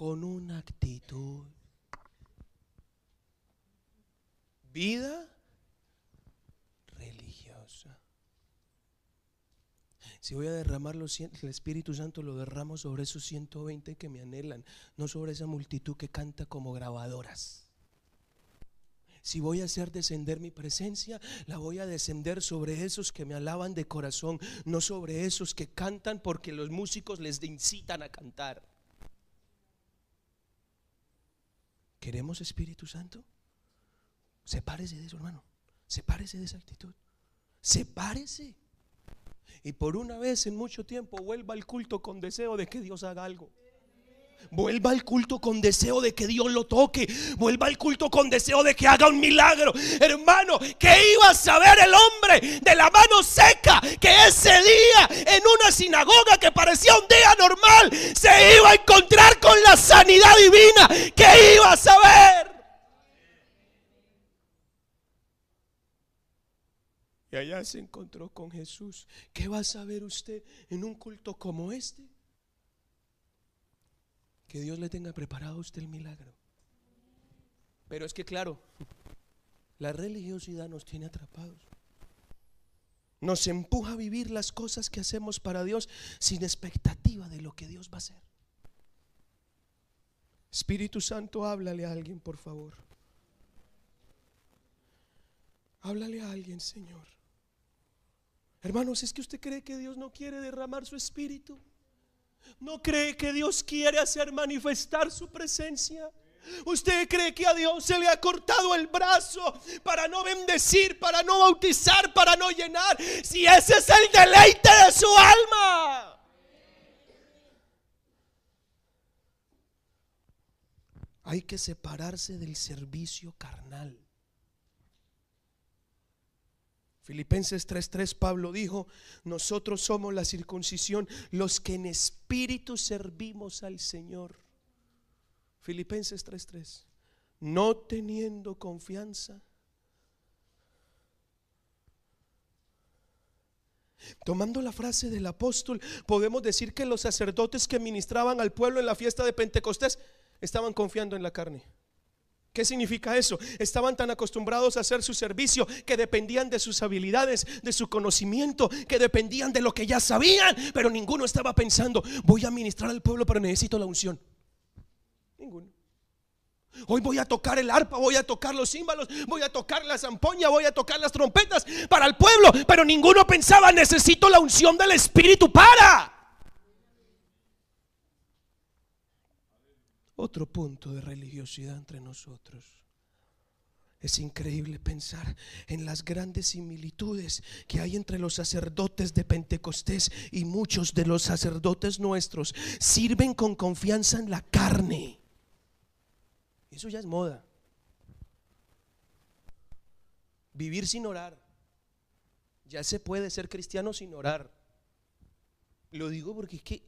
con una actitud. Vida religiosa. Si voy a derramar el Espíritu Santo, lo derramo sobre esos 120 que me anhelan, no sobre esa multitud que canta como grabadoras. Si voy a hacer descender mi presencia, la voy a descender sobre esos que me alaban de corazón, no sobre esos que cantan porque los músicos les incitan a cantar. ¿Queremos Espíritu Santo? Sepárese de eso, hermano. Sepárese de esa actitud. Sepárese. Y por una vez en mucho tiempo vuelva al culto con deseo de que Dios haga algo. Vuelva al culto con deseo de que Dios lo toque. Vuelva al culto con deseo de que haga un milagro. Hermano, que iba a saber el hombre de la mano seca que ese día en una sinagoga que parecía un día normal se iba a encontrar con la sanidad divina. Que iba a saber. Y allá se encontró con Jesús. ¿Qué va a saber usted en un culto como este? Que Dios le tenga preparado a usted el milagro. Pero es que claro, la religiosidad nos tiene atrapados. Nos empuja a vivir las cosas que hacemos para Dios sin expectativa de lo que Dios va a hacer. Espíritu Santo, háblale a alguien, por favor. Háblale a alguien, Señor. Hermanos, ¿es que usted cree que Dios no quiere derramar su espíritu? ¿No cree que Dios quiere hacer manifestar su presencia? ¿Usted cree que a Dios se le ha cortado el brazo para no bendecir, para no bautizar, para no llenar? Si ese es el deleite de su alma. Hay que separarse del servicio carnal. Filipenses 3:3 Pablo dijo, nosotros somos la circuncisión, los que en espíritu servimos al Señor. Filipenses 3:3, no teniendo confianza. Tomando la frase del apóstol, podemos decir que los sacerdotes que ministraban al pueblo en la fiesta de Pentecostés estaban confiando en la carne. ¿Qué significa eso? Estaban tan acostumbrados a hacer su servicio que dependían de sus habilidades, de su conocimiento, que dependían de lo que ya sabían, pero ninguno estaba pensando, voy a ministrar al pueblo, pero necesito la unción. Ninguno. Hoy voy a tocar el arpa, voy a tocar los címbalos, voy a tocar la zampoña, voy a tocar las trompetas para el pueblo, pero ninguno pensaba, necesito la unción del Espíritu para. Otro punto de religiosidad entre nosotros. Es increíble pensar en las grandes similitudes que hay entre los sacerdotes de Pentecostés y muchos de los sacerdotes nuestros sirven con confianza en la carne. Eso ya es moda. Vivir sin orar. Ya se puede ser cristiano sin orar. Lo digo porque es que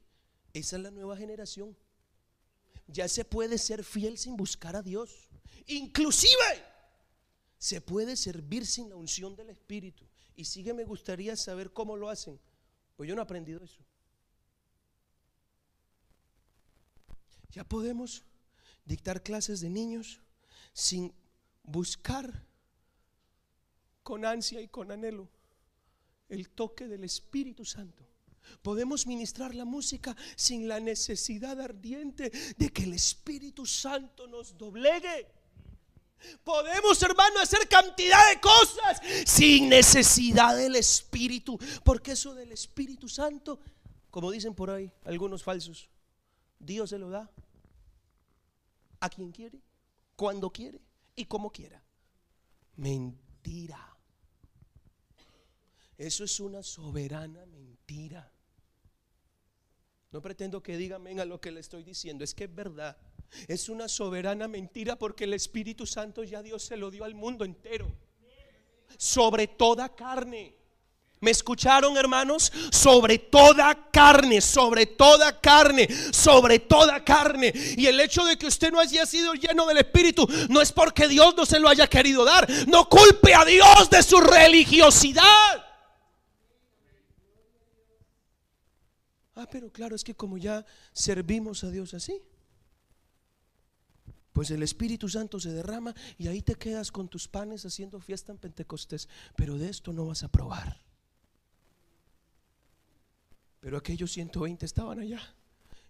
esa es la nueva generación ya se puede ser fiel sin buscar a Dios. Inclusive se puede servir sin la unción del Espíritu. Y sigue, me gustaría saber cómo lo hacen. Pues yo no he aprendido eso. Ya podemos dictar clases de niños sin buscar con ansia y con anhelo el toque del Espíritu Santo. Podemos ministrar la música sin la necesidad ardiente de que el Espíritu Santo nos doblegue. Podemos, hermano, hacer cantidad de cosas sin necesidad del Espíritu. Porque eso del Espíritu Santo, como dicen por ahí algunos falsos, Dios se lo da a quien quiere, cuando quiere y como quiera. Mentira. Eso es una soberana mentira. No pretendo que digan venga lo que le estoy diciendo, es que es verdad. Es una soberana mentira porque el Espíritu Santo ya Dios se lo dio al mundo entero. Sobre toda carne. ¿Me escucharon, hermanos? Sobre toda carne, sobre toda carne, sobre toda carne. Y el hecho de que usted no haya sido lleno del Espíritu no es porque Dios no se lo haya querido dar. No culpe a Dios de su religiosidad. Ah, pero claro, es que como ya servimos a Dios así, pues el Espíritu Santo se derrama y ahí te quedas con tus panes haciendo fiesta en Pentecostés. Pero de esto no vas a probar. Pero aquellos 120 estaban allá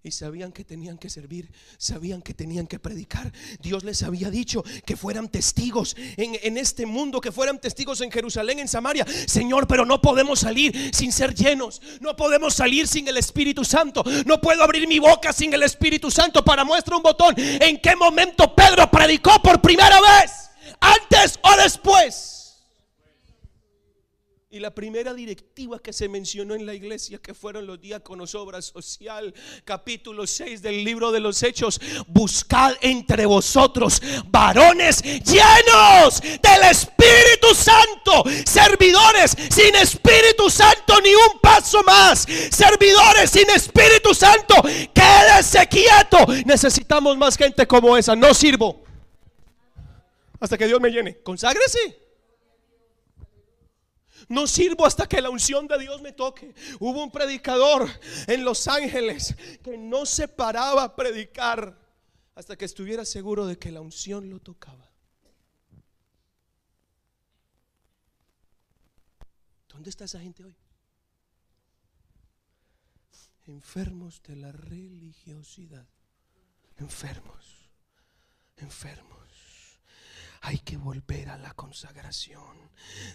y sabían que tenían que servir, sabían que tenían que predicar. Dios les había dicho que fueran testigos en, en, este mundo, que fueran testigos en Jerusalén, en Samaria. Señor, pero no podemos salir sin ser llenos, no podemos salir sin el Espíritu Santo, no puedo abrir mi boca sin el Espíritu Santo para muestra un botón. ¿En qué momento Pedro predicó por primera vez? ¿Antes o después? Y la primera directiva que se mencionó en la iglesia, que fueron los diáconos, obra social, capítulo 6 del libro de los Hechos, buscad entre vosotros varones llenos del Espíritu Santo, servidores sin Espíritu Santo ni un paso más, servidores sin Espíritu Santo, quédese quieto. Necesitamos más gente como esa, no sirvo. Hasta que Dios me llene, conságrese. No sirvo hasta que la unción de Dios me toque. Hubo un predicador en Los Ángeles que no se paraba a predicar hasta que estuviera seguro de que la unción lo tocaba. ¿Dónde está esa gente hoy? Enfermos de la religiosidad. Enfermos. Enfermos. Hay que volver a la consagración.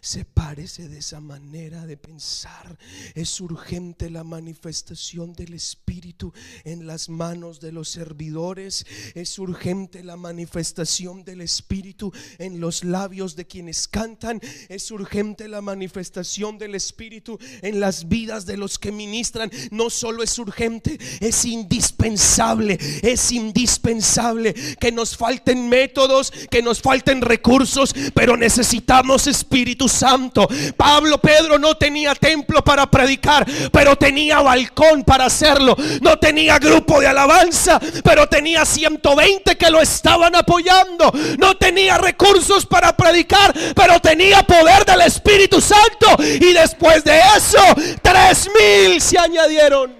Se parece de esa manera de pensar. Es urgente la manifestación del Espíritu en las manos de los servidores. Es urgente la manifestación del Espíritu en los labios de quienes cantan. Es urgente la manifestación del Espíritu en las vidas de los que ministran. No solo es urgente, es indispensable. Es indispensable que nos falten métodos, que nos falten recursos, pero necesitamos Espíritu Santo. Pablo, Pedro no tenía templo para predicar, pero tenía balcón para hacerlo. No tenía grupo de alabanza, pero tenía 120 que lo estaban apoyando. No tenía recursos para predicar, pero tenía poder del Espíritu Santo. Y después de eso, tres mil se añadieron.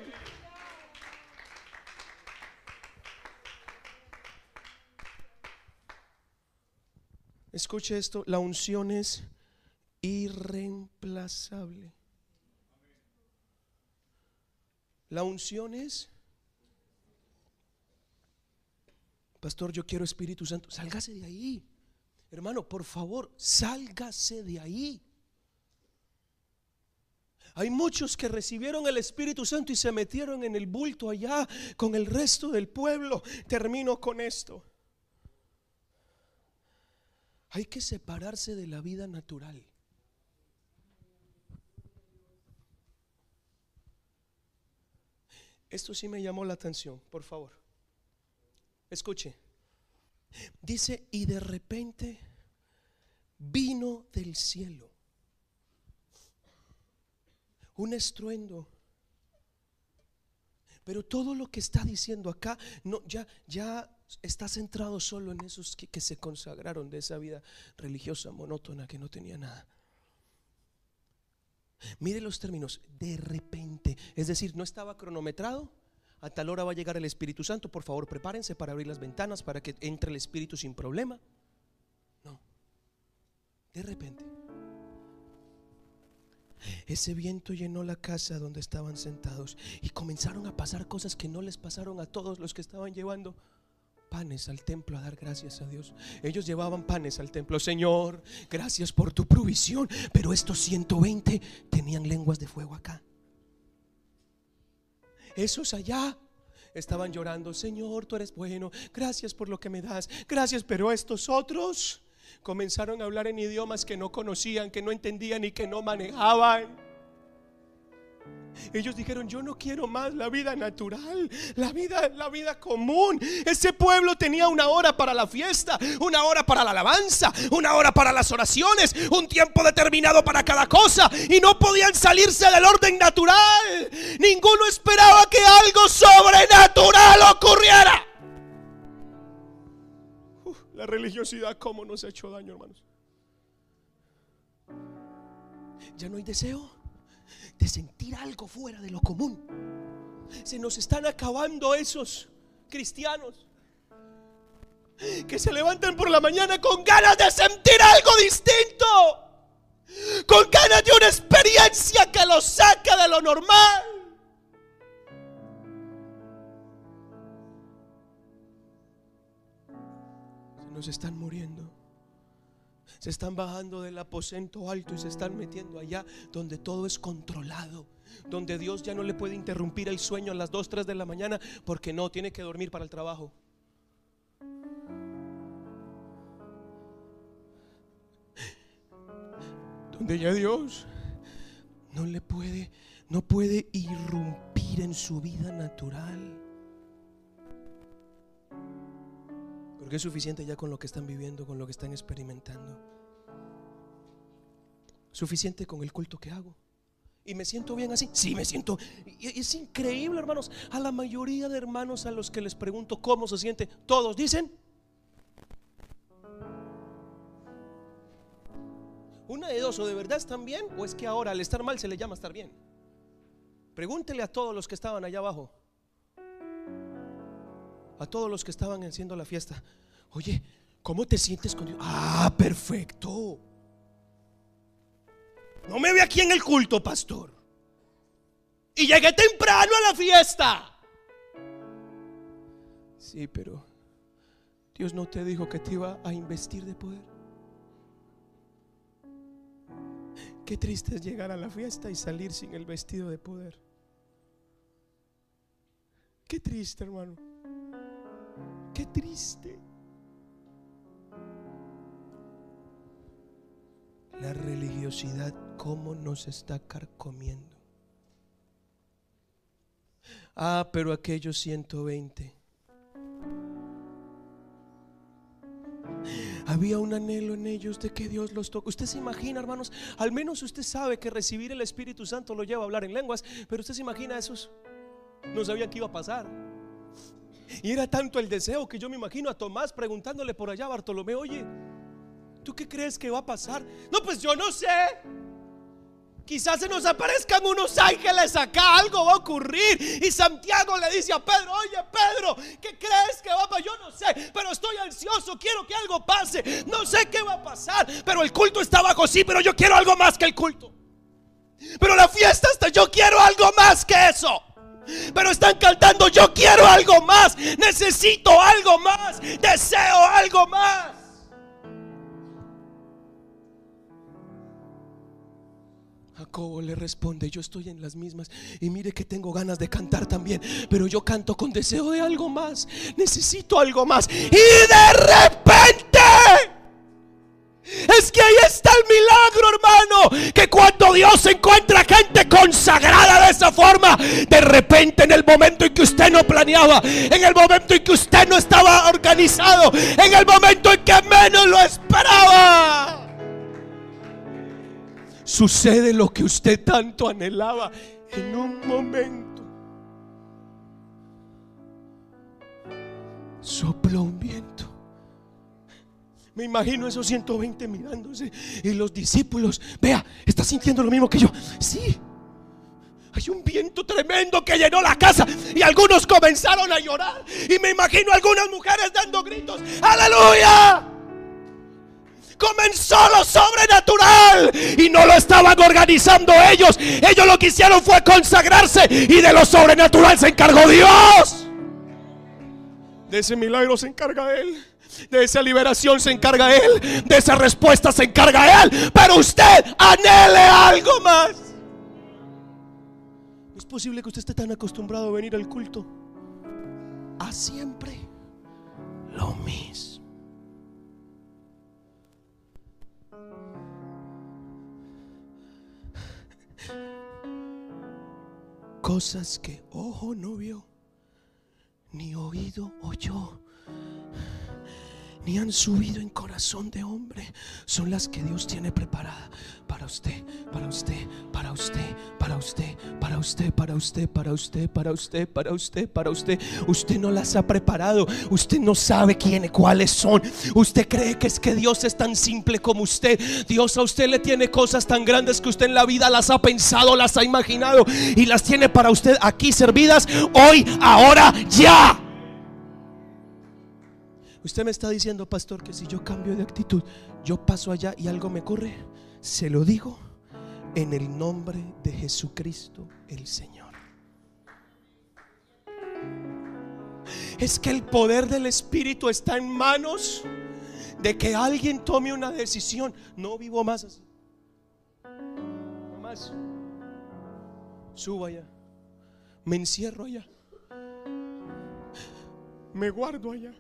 Escuche esto, la unción es irreemplazable. La unción es, pastor, yo quiero Espíritu Santo, sálgase de ahí. Hermano, por favor, sálgase de ahí. Hay muchos que recibieron el Espíritu Santo y se metieron en el bulto allá con el resto del pueblo. Termino con esto. Hay que separarse de la vida natural. Esto sí me llamó la atención, por favor. Escuche. Dice, y de repente vino del cielo un estruendo. Pero todo lo que está diciendo acá, no, ya, ya está centrado solo en esos que, se consagraron de esa vida religiosa monótona que no tenía nada. Mire los términos, de repente. Es decir, no estaba cronometrado. A tal hora va a llegar el Espíritu Santo. Por favor, prepárense para abrir las ventanas para que entre el Espíritu sin problema. No. De repente. Ese viento llenó la casa donde estaban sentados y comenzaron a pasar cosas que no les pasaron a todos los que estaban llevando panes al templo a dar gracias a Dios. Ellos llevaban panes al templo. Señor, gracias por tu provisión. Pero estos 120 tenían lenguas de fuego acá. Esos allá estaban llorando. Señor, tú eres bueno. Gracias por lo que me das. Gracias. Pero estos otros comenzaron a hablar en idiomas que no conocían, que no entendían y que no manejaban. Ellos dijeron, yo no quiero más la vida natural, la vida, la vida común. Ese pueblo tenía una hora para la fiesta, una hora para la alabanza, una hora para las oraciones, un tiempo determinado para cada cosa y no podían salirse del orden natural. Ninguno esperaba que algo sobrenatural ocurriera. la religiosidad, ¿cómo nos ha hecho daño, hermanos? Ya no hay deseo de sentir algo fuera de lo común. Se nos están acabando esos cristianos que se levantan por la mañana con ganas de sentir algo distinto, con ganas de una experiencia que los saca de lo normal. Se nos están muriendo se están bajando del aposento alto y se están metiendo allá donde todo es controlado. Donde Dios ya no le puede interrumpir el sueño a las 2, 3 de la mañana porque no, tiene que dormir para el trabajo. Donde ya Dios no le puede, no puede irrumpir en su vida natural. Porque es suficiente ya con lo que están viviendo, con lo que están experimentando. Suficiente con el culto que hago. ¿Y me siento bien así? Sí, me siento. es increíble, hermanos. A la mayoría de hermanos a los que les pregunto cómo se siente, todos dicen. Una de dos, o de verdad están bien, o es que ahora al estar mal se le llama estar bien. Pregúntele a todos los que estaban allá abajo a todos los que estaban haciendo la fiesta, oye, ¿cómo te sientes con Dios? Ah, perfecto. No me ve aquí en el culto, pastor. Y llegué temprano a la fiesta. Sí, pero Dios no te dijo que te iba a investir de poder. Qué triste es llegar a la fiesta y salir sin el vestido de poder. Qué triste, hermano. Qué triste. La religiosidad, cómo nos está carcomiendo. Ah, pero aquellos 120. Había un anhelo en ellos de que Dios los toque. Usted se imagina, hermanos, al menos usted sabe que recibir el Espíritu Santo lo lleva a hablar en lenguas, pero usted se imagina esos. No sabían qué iba a pasar. Y era tanto el deseo que yo me imagino a Tomás preguntándole por allá a Bartolomé, oye, ¿tú qué crees que va a pasar? No, pues yo no sé. Quizás se nos aparezcan unos ángeles acá, algo va a ocurrir. Y Santiago le dice a Pedro, oye Pedro, ¿qué crees que va a pasar? Yo no sé, pero estoy ansioso, quiero que algo pase. No sé qué va a pasar, pero el culto está bajo sí, pero yo quiero algo más que el culto. Pero la fiesta está, yo quiero algo más que eso. Pero están cantando, yo quiero algo más, necesito algo más, deseo algo más. Jacobo le responde, yo estoy en las mismas y mire que tengo ganas de cantar también, pero yo canto con deseo de algo más, necesito algo más. Y de repente Que cuando Dios encuentra gente consagrada de esa forma, de repente en el momento en que usted no planeaba, en el momento en que usted no estaba organizado, en el momento en que menos lo esperaba, sucede lo que usted tanto anhelaba en un momento. Sopló un viento Me imagino esos 120 mirándose y los discípulos, vea, está sintiendo lo mismo que yo. Sí, hay un viento tremendo que llenó la casa y algunos comenzaron a llorar. Y me imagino algunas mujeres dando gritos, aleluya. Comenzó lo sobrenatural y no lo estaban organizando ellos. Ellos lo que hicieron fue consagrarse y de lo sobrenatural se encargó Dios. De ese milagro se encarga Él. De esa liberación se encarga Él. De esa respuesta se encarga Él. Pero usted anhele algo más. es posible que usted esté tan acostumbrado a venir al culto a siempre lo mismo. Cosas que ojo no vio, ni oído oyó ni han subido en corazón de hombre, son las que Dios tiene preparada para usted, para usted, para usted, para usted, para usted, para usted, para usted, para usted, para usted, para usted. Usted no las ha preparado, usted no sabe quiénes, cuáles son. Usted cree que es que Dios es tan simple como usted. Dios a usted le tiene cosas tan grandes que usted en la vida las ha pensado, las ha imaginado y las tiene para usted aquí servidas hoy, ahora, ya. Usted me está diciendo, pastor, que si yo cambio de actitud, yo paso allá y algo me corre. Se lo digo en el nombre de Jesucristo el Señor. Es que el poder del Espíritu está en manos de que alguien tome una decisión. No vivo más así. No más. Subo allá. Me encierro allá. Me guardo allá.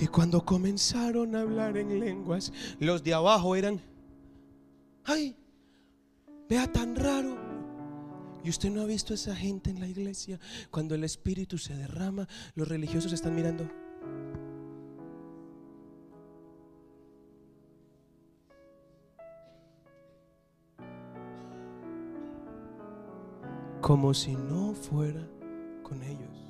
Y cuando comenzaron a hablar en lenguas, los de abajo eran, ay, vea tan raro. Y usted no ha visto a esa gente en la iglesia. Cuando el Espíritu se derrama, los religiosos están mirando. Como si no fuera con ellos.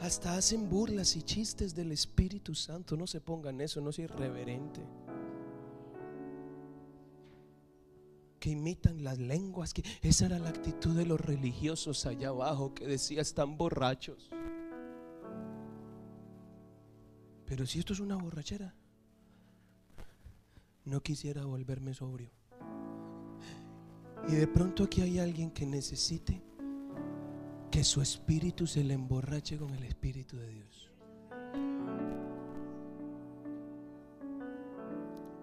Hasta hacen burlas y chistes del Espíritu Santo. No se pongan eso, no sea irreverente. Que imitan las lenguas. Que esa era la actitud de los religiosos allá abajo que decía están borrachos. Pero si esto es una borrachera, no quisiera volverme sobrio. Y de pronto aquí hay alguien que necesite que su espíritu se le emborrache con el espíritu de Dios.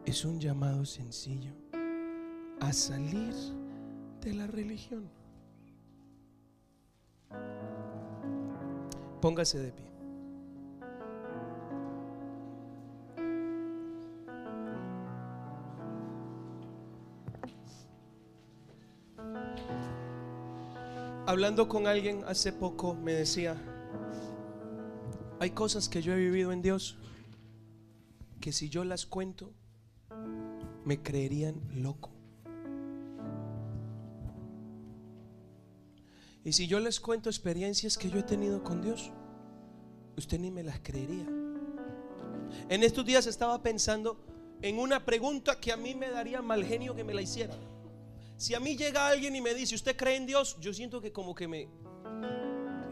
Es un llamado sencillo a salir de la religión. Póngase de pie. Hablando con alguien hace poco me decía, hay cosas que yo he vivido en Dios que si yo las cuento me creerían loco. Y si yo les cuento experiencias que yo he tenido con Dios, usted ni me las creería. En estos días estaba pensando en una pregunta que a mí me daría mal genio que me la hiciera. Si a mí llega alguien y me dice, ¿usted cree en Dios? Yo siento que como que me...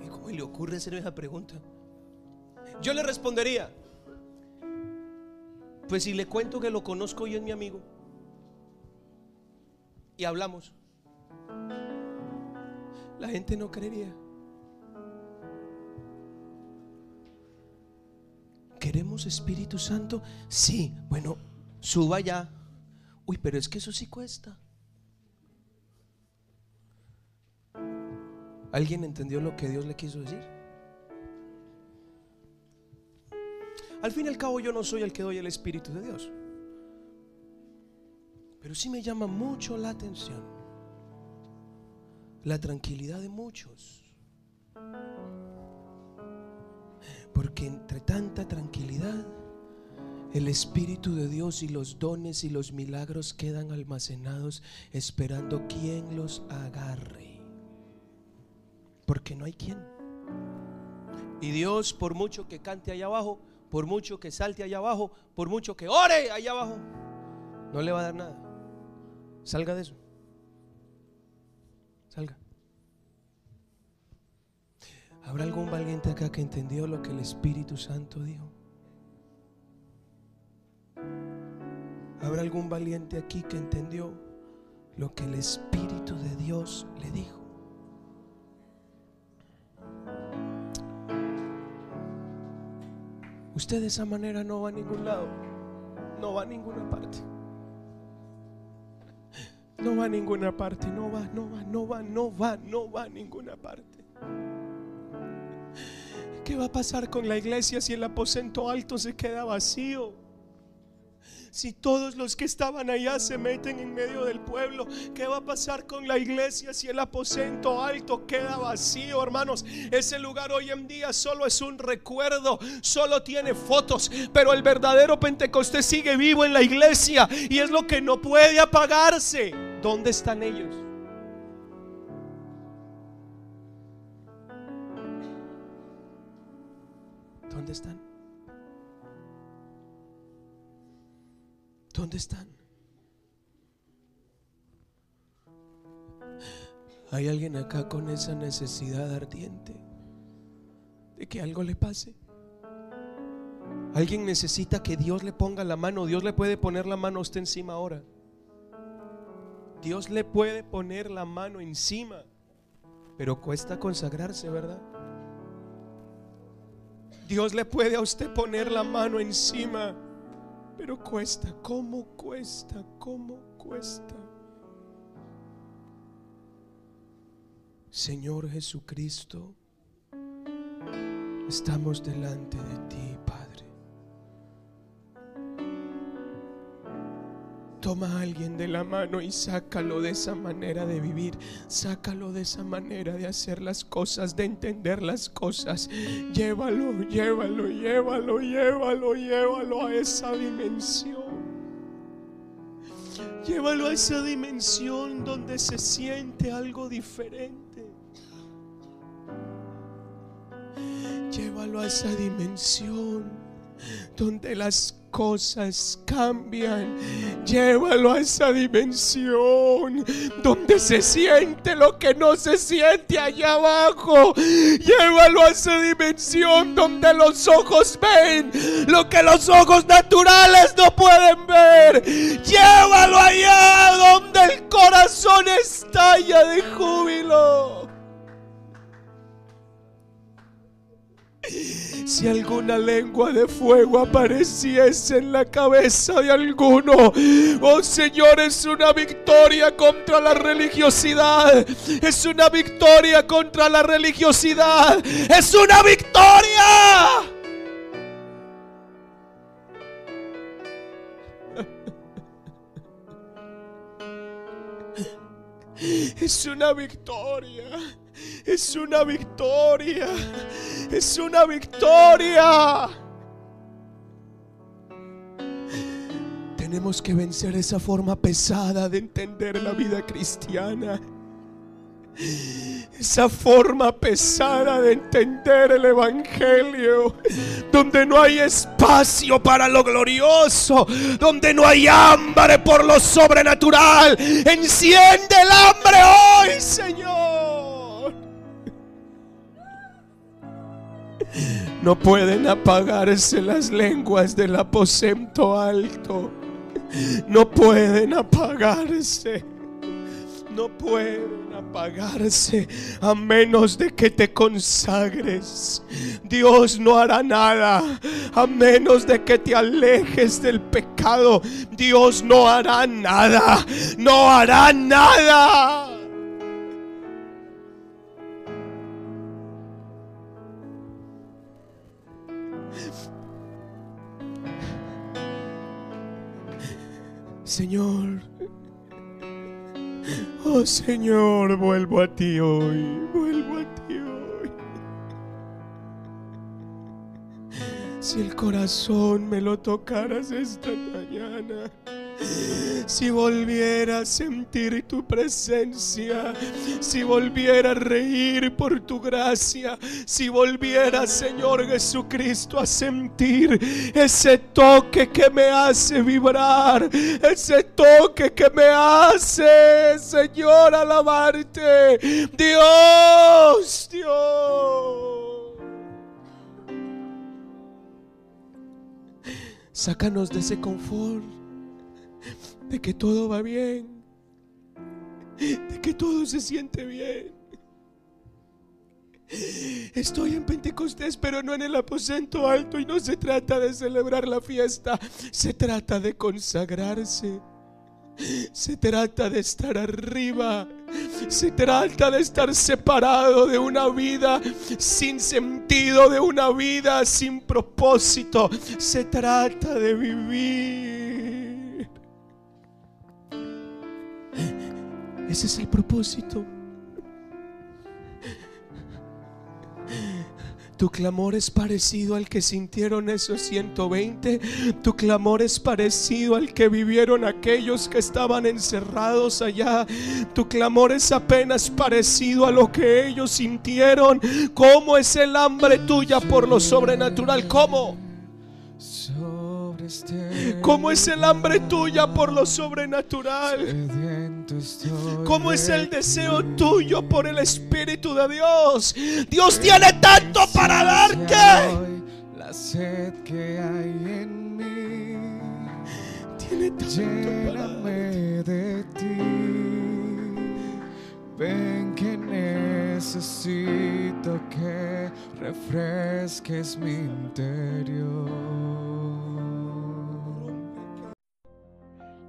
¿Cómo le ocurre hacer esa pregunta? Yo le respondería, pues si le cuento que lo conozco y es mi amigo, y hablamos, la gente no creería. ¿Queremos Espíritu Santo? Sí, bueno, suba ya. Uy, pero es que eso sí cuesta. ¿Alguien entendió lo que Dios le quiso decir? Al fin y al cabo yo no soy el que doy el Espíritu de Dios. Pero sí me llama mucho la atención la tranquilidad de muchos. Porque entre tanta tranquilidad, el Espíritu de Dios y los dones y los milagros quedan almacenados esperando quien los agarre. Porque no hay quien. Y Dios, por mucho que cante allá abajo, por mucho que salte allá abajo, por mucho que ore allá abajo, no le va a dar nada. Salga de eso. Salga. ¿Habrá algún valiente acá que entendió lo que el Espíritu Santo dijo? ¿Habrá algún valiente aquí que entendió lo que el Espíritu de Dios le dijo? Usted de esa manera no va a ningún lado, no va a ninguna parte. No va a ninguna parte, no va, no va, no va, no va, no va a ninguna parte. ¿Qué va a pasar con la iglesia si el aposento alto se queda vacío? Si todos los que estaban allá se meten en medio del pueblo, ¿qué va a pasar con la iglesia si el aposento alto queda vacío, hermanos? Ese lugar hoy en día solo es un recuerdo, solo tiene fotos, pero el verdadero Pentecostés sigue vivo en la iglesia y es lo que no puede apagarse. ¿Dónde están ellos? ¿Dónde están? ¿Dónde están? ¿Hay alguien acá con esa necesidad ardiente de que algo le pase? Alguien necesita que Dios le ponga la mano. Dios le puede poner la mano a usted encima ahora. Dios le puede poner la mano encima. Pero cuesta consagrarse, ¿verdad? Dios le puede a usted poner la mano encima. Pero cuesta, ¿cómo cuesta? ¿Cómo cuesta? Señor Jesucristo, estamos delante de Toma a alguien de la mano y sácalo de esa manera de vivir. Sácalo de esa manera de hacer las cosas, de entender las cosas. Llévalo, llévalo, llévalo, llévalo, llévalo a esa dimensión. Llévalo a esa dimensión donde se siente algo diferente. Llévalo a esa dimensión donde las cosas cambian. Llévalo a esa dimensión donde se siente lo que no se siente allá abajo. Llévalo a esa dimensión donde los ojos ven lo que los ojos naturales no pueden ver. Llévalo allá donde el corazón estalla de júbilo. Si alguna lengua de fuego apareciese en la cabeza de alguno, oh Señor, es una victoria contra la religiosidad. Es una victoria contra la religiosidad. Es una victoria. [laughs] Es una victoria. Es una victoria. Es una victoria. Tenemos que vencer esa forma pesada de entender la vida cristiana. Esa forma pesada de entender el Evangelio, donde no hay espacio para lo glorioso, donde no hay hambre por lo sobrenatural. Enciende el hambre hoy, Señor. No pueden apagarse las lenguas del aposento alto. No pueden apagarse. No pueden apagarse a menos de que te consagres. Dios no hará nada a menos de que te alejes del pecado. Dios no hará nada. No hará nada. Señor, oh Señor, vuelvo a ti hoy, vuelvo a ti hoy. Si el corazón me lo tocaras esta mañana, si volviera a sentir tu presencia, si volviera a reír por tu gracia, si volviera, Señor Jesucristo, a sentir ese toque que me hace vibrar, ese toque que me hace, Señor, alabarte. Dios, Dios. Sácanos de ese confort de que todo va bien, de que todo se siente bien. Estoy en Pentecostés, pero no en el aposento alto y no se trata de celebrar la fiesta, se trata de consagrarse. Se trata de estar arriba. Se trata de estar separado de una vida sin sentido, de una vida sin propósito. Se trata de vivir Ese es el propósito. Tu clamor es parecido al que sintieron esos 120. Tu clamor es parecido al que vivieron aquellos que estaban encerrados allá. Tu clamor es apenas parecido a lo que ellos sintieron. ¿Cómo es el hambre tuya por lo sobrenatural? ¿Cómo? ¿Cómo es el hambre tuya por lo sobrenatural? ¿Cómo es el deseo tuyo por el Espíritu de Dios? Dios tiene tanto para darte. La sed que hay en mí. Tiene tanto para de ti. Ven que necesito que refresques mi interior.